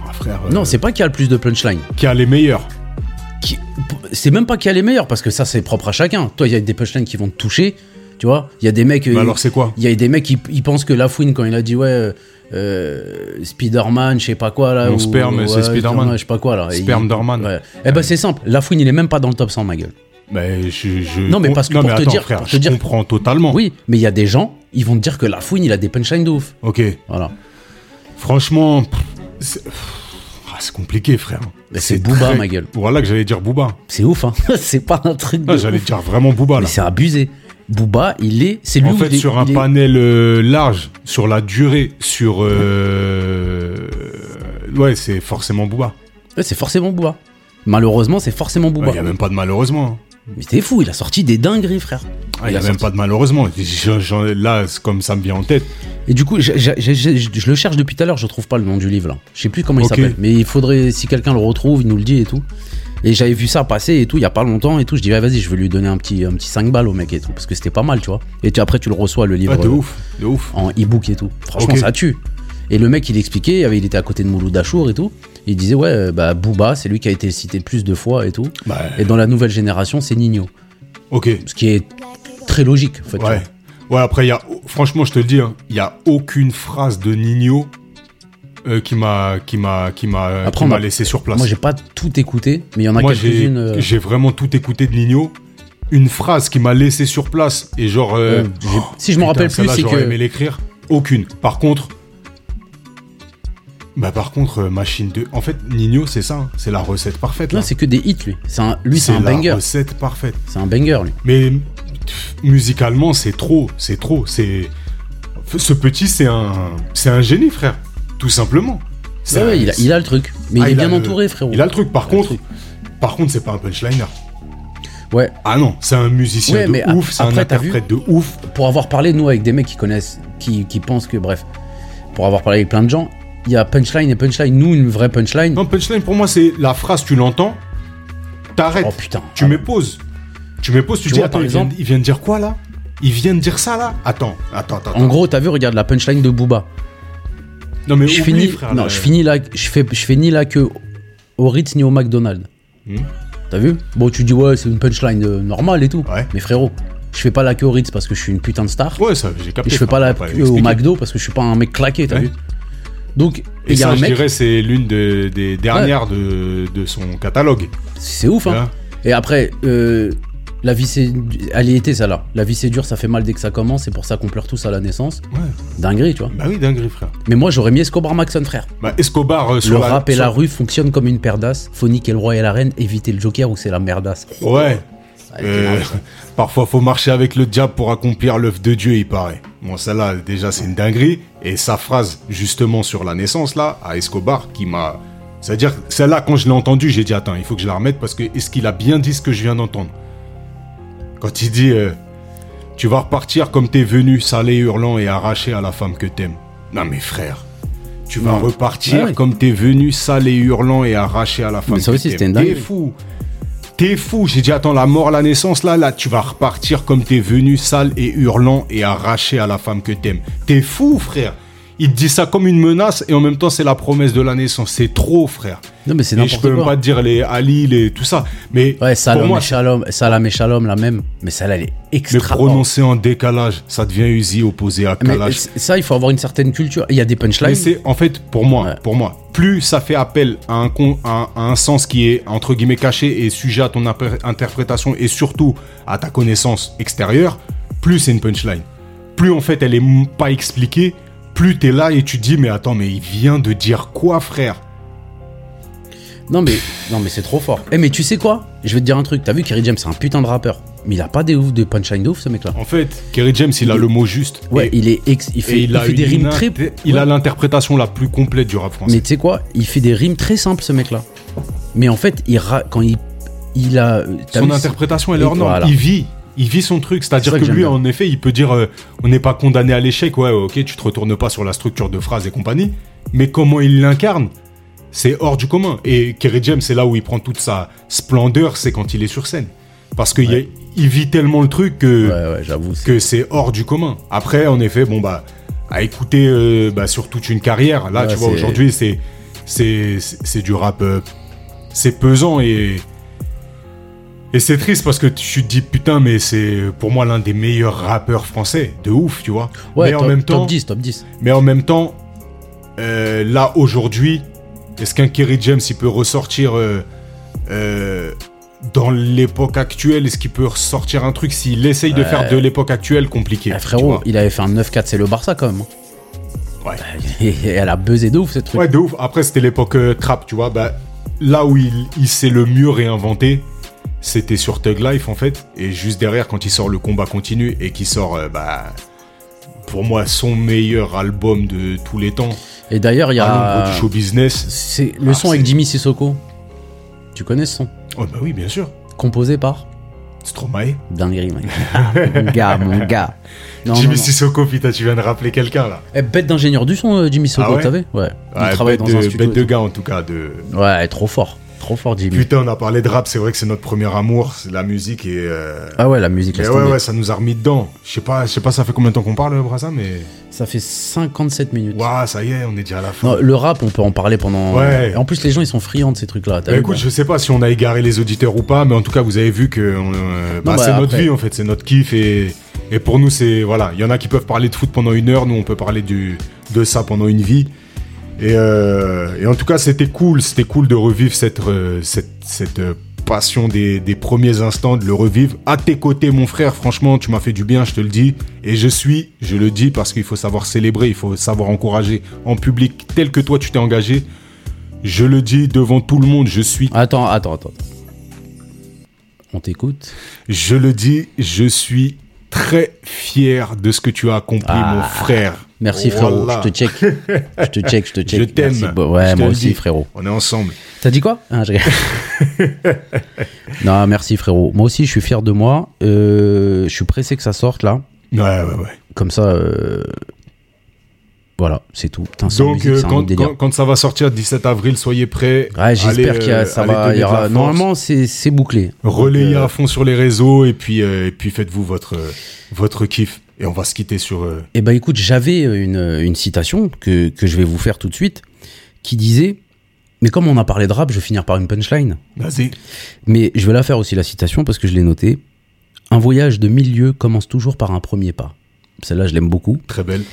Speaker 2: ah, frère. euh,
Speaker 3: Non, c'est pas qui a le plus de punchline.
Speaker 2: Qui a les meilleurs.
Speaker 3: Qui- C'est même pas qui a les meilleurs, parce que ça, c'est propre à chacun. Toi, il y a des punchlines qui vont te toucher, tu vois. Il y a des mecs.
Speaker 2: Mais
Speaker 3: euh,
Speaker 2: alors, c'est quoi
Speaker 3: Il y a des mecs qui ils pensent que Lafouine, quand il a dit ouais, euh, euh, Spider-Man, je sais pas quoi là. Ou-
Speaker 2: sperme, c'est Spider-Man.
Speaker 3: Je sais pas quoi là. Et
Speaker 2: Sperme
Speaker 3: il-
Speaker 2: Dorman.
Speaker 3: Ouais. Eh ben c'est simple, Lafouine il est même pas dans le top 100, ma gueule.
Speaker 2: Mais je, je-
Speaker 3: Non, mais parce que
Speaker 2: non,
Speaker 3: pour
Speaker 2: mais
Speaker 3: te
Speaker 2: attends,
Speaker 3: dire-
Speaker 2: frère,
Speaker 3: pour te
Speaker 2: je
Speaker 3: dire-
Speaker 2: comprends totalement.
Speaker 3: Oui, mais il y a des gens, ils vont te dire que Lafouine il a des punchlines de ouf.
Speaker 2: Ok.
Speaker 3: Voilà.
Speaker 2: Franchement, c'est ah, c'est compliqué, frère.
Speaker 3: C'est Booba, ma gueule.
Speaker 2: Voilà que j'allais dire Booba.
Speaker 3: C'est ouf, hein. c'est pas un truc de.
Speaker 2: Ah, j'allais
Speaker 3: ouf.
Speaker 2: dire vraiment Booba
Speaker 3: Mais
Speaker 2: là.
Speaker 3: c'est abusé. Booba, il est. C'est lui
Speaker 2: En fait,
Speaker 3: est-
Speaker 2: sur un
Speaker 3: est-
Speaker 2: panel euh, large, sur la durée, sur. euh, Ouais, c'est forcément Booba.
Speaker 3: Ouais, c'est forcément Booba. Malheureusement, c'est forcément
Speaker 2: Il
Speaker 3: Booba.
Speaker 2: n'y a même pas de malheureusement. hein.
Speaker 3: Mais t'es fou, il a sorti des dingueries, frère.
Speaker 2: Il n'y a
Speaker 3: a
Speaker 2: même
Speaker 3: sorti-
Speaker 2: pas de malheureusement. J'en- j'en- là, comme ça me vient en tête.
Speaker 3: Et du coup, je le cherche depuis tout à l'heure, je trouve pas le nom du livre là. Je sais plus comment il s'appelle, mais il faudrait, si quelqu'un le retrouve, il nous le dit et tout. Et j'avais vu ça passer et tout, il y a pas longtemps et tout. Je dis, vas-y, je vais lui donner un petit, un petit 5 balles au mec et tout, parce que c'était pas mal, tu vois. Et tu- après, tu le reçois le livre
Speaker 2: Ah, de
Speaker 3: euh,
Speaker 2: ouf, de ouf.
Speaker 3: en e-book et tout. Franchement, ça tue. Et le mec, il expliquait, il était à côté de Mouloud Achour et tout. Il disait, ouais, euh, bah, Booba, c'est lui qui a été cité plus de fois et tout.
Speaker 2: Bah,
Speaker 3: Et dans la nouvelle génération, c'est Nino.
Speaker 2: ok.
Speaker 3: Ce qui est très logique, en fait.
Speaker 2: Ouais. Ouais, après, il y a, franchement, je te le dis, hein, il y a aucune phrase de Nino euh, qui m'a qui m'a qui m'a qui m'a laissé sur place.
Speaker 3: Moi, j'ai pas tout écouté, mais il y en a quelques-unes. euh,
Speaker 2: j'ai vraiment tout écouté de Nino. Une phrase qui m'a laissé sur place et genre. euh,
Speaker 3: Euh, j'ai- si je me
Speaker 2: putain,
Speaker 3: rappelle plus, c'est
Speaker 2: j'aurais
Speaker 3: que.
Speaker 2: aimé l'écrire. Aucune. Par contre. Bah par contre, machine de. En fait, Nino, c'est ça. hein, C'est la recette parfaite.
Speaker 3: Non, c'est que des hits, lui. C'est un, lui, c'est un
Speaker 2: la
Speaker 3: banger.
Speaker 2: recette parfaite.
Speaker 3: C'est un banger, lui.
Speaker 2: Mais pff, musicalement, c'est trop, c'est trop, c'est ce petit, c'est un, c'est un génie, frère, tout simplement.
Speaker 3: Ouais, il, a, il a le truc. Mais
Speaker 2: Ah,
Speaker 3: il est
Speaker 2: a
Speaker 3: bien
Speaker 2: le-
Speaker 3: entouré, frérot.
Speaker 2: Il a le truc. Par contre,
Speaker 3: truc.
Speaker 2: par contre, c'est pas un punchliner.
Speaker 3: Ouais,
Speaker 2: Ah non, c'est un musicien
Speaker 3: Ouais,
Speaker 2: de
Speaker 3: mais
Speaker 2: ouf, c'est un
Speaker 3: vu
Speaker 2: interprète de ouf.
Speaker 3: pour avoir parlé, nous, avec des mecs qui connaissent, qui, qui pensent que, bref, pour avoir parlé avec plein de gens, il y a punchline et punchline. Nous, une vraie punchline.
Speaker 2: Non, punchline pour moi, c'est la phrase, tu l'entends, t'arrêtes,
Speaker 3: Oh putain.
Speaker 2: tu
Speaker 3: Ah,
Speaker 2: mets pause, tu mets pause, tu,
Speaker 3: Tu
Speaker 2: dis
Speaker 3: vois,
Speaker 2: attends,
Speaker 3: par
Speaker 2: il vient, il vient de dire quoi là? Il vient de dire ça là? Attends, attends, attends.
Speaker 3: En gros, t'as vu, regarde la punchline de Booba.
Speaker 2: Non mais
Speaker 3: Je
Speaker 2: oublie,
Speaker 3: finis,
Speaker 2: frère,
Speaker 3: non,
Speaker 2: là.
Speaker 3: je finis là, je fais, je fais ni là que au Ritz ni au McDonald's.
Speaker 2: Hmm.
Speaker 3: T'as vu? Bon, tu dis ouais, c'est une punchline euh, normale et tout.
Speaker 2: Ouais.
Speaker 3: Mais frérot, je fais pas la queue au Ritz parce que je suis une putain de star.
Speaker 2: Ouais, ça, j'ai capté.
Speaker 3: Et je fais pas la queue au. McDo parce que je suis pas un mec claqué, t'as
Speaker 2: Ouais.
Speaker 3: vu? Donc,
Speaker 2: Et
Speaker 3: il y a un
Speaker 2: je
Speaker 3: mec,
Speaker 2: dirais, c'est l'une de- des dernières de, de son catalogue.
Speaker 3: c'est ouf, hein.
Speaker 2: Hein
Speaker 3: Et après, euh, la vie c'est. Elle y était, ça là. La vie c'est dur, ça fait mal dès que ça commence, c'est pour ça qu'on pleure tous à la naissance.
Speaker 2: Ouais.
Speaker 3: Dinguerie, tu vois.
Speaker 2: Bah oui, dinguerie, frère.
Speaker 3: Mais moi, j'aurais mis Escobar Maxon, frère.
Speaker 2: Bah, Escobar euh, sur
Speaker 3: Le
Speaker 2: la-
Speaker 3: rap et
Speaker 2: sur-
Speaker 3: la rue fonctionnent comme une d'as. Faut niquer le roi et la reine, éviter le joker ou c'est la merdasse.
Speaker 2: Ouais.
Speaker 3: Ça
Speaker 2: Euh,
Speaker 3: ça.
Speaker 2: parfois, faut marcher avec le diable pour accomplir l'œuvre de Dieu, il paraît. Bon, celle-là, déjà, c'est une dinguerie. Et sa phrase, justement, sur la naissance, là, à Escobar, qui m'a. C'est-à-dire, celle-là, quand je l'ai entendue, j'ai dit, attends, il faut que je la remette parce que est-ce qu'il a bien dit ce que je viens d'entendre? Quand il dit, euh, tu vas repartir comme t'es venu, salé, hurlant et arraché à la femme que t'aimes. Non, mais frère. Tu vas
Speaker 3: Non.
Speaker 2: repartir
Speaker 3: Ouais, ouais.
Speaker 2: comme t'es venu, salé, hurlant et arraché à la femme
Speaker 3: Mais ça
Speaker 2: que
Speaker 3: aussi,
Speaker 2: t'aimes. T'es fou. T'es fou. J'ai dit, attends, la mort, la naissance, là, là, tu vas repartir comme t'es venu, sale et hurlant et arraché à la femme que t'aimes. T'es fou, frère. Il te dit ça comme une menace et en même temps, c'est la promesse de la naissance. C'est trop, frère.
Speaker 3: Non, mais c'est
Speaker 2: Et je
Speaker 3: n'importe
Speaker 2: peux même pas te dire les Ali, les, tout ça. Mais
Speaker 3: Ouais,
Speaker 2: pour
Speaker 3: Salam
Speaker 2: moi,
Speaker 3: et Shalom, Salam et Shalom, la même. Mais celle-là, elle est extra.
Speaker 2: prononcer en décalage, ça devient Uzi opposé à
Speaker 3: Mais
Speaker 2: calage.
Speaker 3: c- ça, il faut avoir une certaine culture. Il y a des punchlines.
Speaker 2: Mais c'est en fait pour moi,
Speaker 3: Ouais.
Speaker 2: pour moi, plus ça fait appel à un, con- à, à un sens qui est entre guillemets caché et sujet à ton interprétation et surtout à ta connaissance extérieure, plus c'est une punchline. Plus en fait elle est pas expliquée, plus t'es là et tu te dis mais attends mais il vient de dire quoi frère?
Speaker 3: Non, mais, non, mais c'est trop fort. Eh, mais tu sais quoi? Je vais te dire un truc. T'as vu, Kerry James, c'est un putain de rappeur. Mais il a pas des ouf, de punchline de ouf, ce mec-là.
Speaker 2: En fait, Kerry James il a le mot juste.
Speaker 3: Ouais,
Speaker 2: et,
Speaker 3: il est ex, il fait, il
Speaker 2: il a
Speaker 3: fait des rimes très.
Speaker 2: il
Speaker 3: ouais.
Speaker 2: a l'interprétation la plus complète du rap français.
Speaker 3: Mais tu sais quoi? Il fait des rimes très simples, ce mec-là. Mais en fait, il ra- quand il, il a.
Speaker 2: Son
Speaker 3: vu,
Speaker 2: interprétation, est hors norme.
Speaker 3: voilà.
Speaker 2: Il vit. Il vit son truc.
Speaker 3: C'est
Speaker 2: C'est-à-dire que,
Speaker 3: que
Speaker 2: lui,
Speaker 3: bien.
Speaker 2: en effet, il peut dire euh, on n'est pas condamné à l'échec. Ouais, ok, tu te retournes pas sur la structure de phrase et compagnie. Mais comment il l'incarne, c'est hors du commun. Et Kerry James, c'est là où il prend toute sa splendeur, c'est quand il est sur scène. Parce qu'il
Speaker 3: Ouais.
Speaker 2: il vit tellement le truc que
Speaker 3: Ouais, ouais, j'avoue. c'est-
Speaker 2: que c'est hors du commun. Après, en effet, bon bah, à écouter euh, bah, sur toute une carrière, là, tu vois, aujourd'hui, c'est c'est c'est c'est du rap, euh, c'est pesant et et c'est triste parce que tu te dis putain, mais c'est pour moi l'un des meilleurs rappeurs français, de ouf, tu vois.
Speaker 3: Ouais,
Speaker 2: mais en
Speaker 3: top,
Speaker 2: même temps,
Speaker 3: top 10, top 10.
Speaker 2: mais en même temps, euh, là aujourd'hui, est-ce qu'un Kerry James il peut ressortir euh, euh, dans l'époque actuelle? Est-ce qu'il peut ressortir un truc s'il essaye de faire de l'époque actuelle compliqué
Speaker 3: Eh, frérot, il avait fait un 9-4, c'est le Barça quand même.
Speaker 2: Ouais.
Speaker 3: Et elle a buzzé de ouf, ce truc.
Speaker 2: Ouais, de ouf. Après, c'était l'époque trap, tu vois. Bah, là où il, il s'est le mieux réinventé, c'était sur Thug Life, en fait. Et juste derrière, quand il sort Le Combat Continue et qu'il sort, euh, bah, pour moi, son meilleur album de tous les temps,
Speaker 3: Et d'ailleurs, il y a.
Speaker 2: du show business.
Speaker 3: C'est le
Speaker 2: Ah,
Speaker 3: son avec Jimmy Sissoko. Tu connais ce son?
Speaker 2: Oh, bah oui, bien sûr.
Speaker 3: Composé par
Speaker 2: Stromae.
Speaker 3: Dinguerie, mec. mon gars, mon gars. Non,
Speaker 2: Jimmy
Speaker 3: non, non.
Speaker 2: Sissoko, putain, tu viens de rappeler quelqu'un, là.
Speaker 3: Eh, bête d'ingénieur du son, euh, Jimmy Sissoko,
Speaker 2: Ah ouais?
Speaker 3: tu savais Ouais. Il
Speaker 2: Ouais,
Speaker 3: travaille
Speaker 2: bête
Speaker 3: dans
Speaker 2: de,
Speaker 3: un studio.
Speaker 2: bête de gars, en tout cas, de...
Speaker 3: Ouais, trop fort. Trop fort, Jimmy.
Speaker 2: Putain, on a parlé de rap, c'est vrai que c'est notre premier amour, c'est la musique et... euh,
Speaker 3: Ah ouais, la musique, laisse
Speaker 2: ouais, ouais, ça nous a remis dedans. Je sais pas, je sais pas, ça fait combien de temps qu'on parle, Brasa, mais...
Speaker 3: Ça fait 57 minutes.
Speaker 2: Waouh, ça y est, on est déjà à la fin.
Speaker 3: Non, le rap, on peut en parler pendant.
Speaker 2: Ouais.
Speaker 3: En plus, les gens, ils sont friands de ces trucs-là.
Speaker 2: Bah, écoute, je sais pas si on a égaré les auditeurs ou pas, mais en tout cas, vous avez vu que euh, bah,
Speaker 3: bah,
Speaker 2: c'est notre
Speaker 3: après-
Speaker 2: vie en fait, c'est notre kiff et, et pour nous, c'est voilà, il y en a qui peuvent parler de foot pendant une heure, nous on peut parler du, de ça pendant une vie. Et, euh, et en tout cas, c'était cool, c'était cool de revivre cette, euh, cette, cette euh, passion des, des premiers instants, de le revivre. À tes côtés, mon frère, franchement, tu m'as fait du bien, je te le dis. Et je suis, je le dis parce qu'il faut savoir célébrer, il faut savoir encourager en public tel que toi tu t'es engagé. Je le dis devant tout le monde, je suis
Speaker 3: Attends, attends, attends. On t'écoute?
Speaker 2: Je le dis, je suis très fier de ce que tu as accompli,
Speaker 3: Ah,
Speaker 2: mon frère.
Speaker 3: Merci, frérot.
Speaker 2: Voilà.
Speaker 3: Je te check. Je te check, je te check.
Speaker 2: Je t'aime.
Speaker 3: Ouais,
Speaker 2: Je
Speaker 3: moi aussi,
Speaker 2: dis.
Speaker 3: frérot.
Speaker 2: On est ensemble.
Speaker 3: T'as dit quoi? Ah, je. Non, merci, frérot. Moi aussi, je suis fier de moi. Euh, je suis pressé que ça sorte, là.
Speaker 2: Ouais, ouais, ouais.
Speaker 3: Comme ça. euh, Voilà, c'est tout. Putain,
Speaker 2: Donc,
Speaker 3: musique,
Speaker 2: euh,
Speaker 3: c'est un
Speaker 2: quand, ça va sortir, 17 avril, soyez prêts.
Speaker 3: Ouais, j'espère qu'il y a, ça va. y aura, normalement, c'est bouclé.
Speaker 2: Relayez
Speaker 3: Donc, euh,
Speaker 2: à fond sur les réseaux et puis, euh, et puis faites-vous votre, votre kiff. Et on va se quitter sur. euh,
Speaker 3: Eh ben écoute, j'avais une, une citation que, que je vais vous faire tout de suite qui disait Mais comme on a parlé de rap, je vais finir par une punchline.
Speaker 2: Vas-y.
Speaker 3: Mais je vais la faire aussi la citation parce que je l'ai notée. Un voyage de mille lieues commence toujours par un premier pas. Celle-là, je l'aime beaucoup.
Speaker 2: Très belle.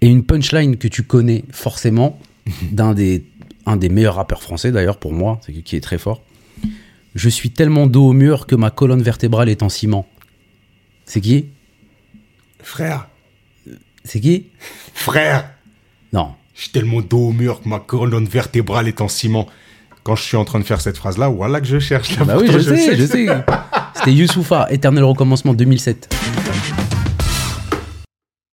Speaker 3: Et une punchline que tu connais forcément, d'un des, un des meilleurs rappeurs français d'ailleurs pour moi, c'est qui est très fort. Je suis tellement dos au mur que ma colonne vertébrale est en ciment. C'est qui?
Speaker 2: Frère,
Speaker 3: C'est qui?
Speaker 2: Frère,
Speaker 3: Non.
Speaker 2: suis tellement dos au mur que ma colonne vertébrale est en ciment. Quand je suis en train de faire cette phrase-là, voilà que je cherche. Là,
Speaker 3: Bah oui, je sais, je sais. C'était Youssoufa, Éternel recommencement 2007.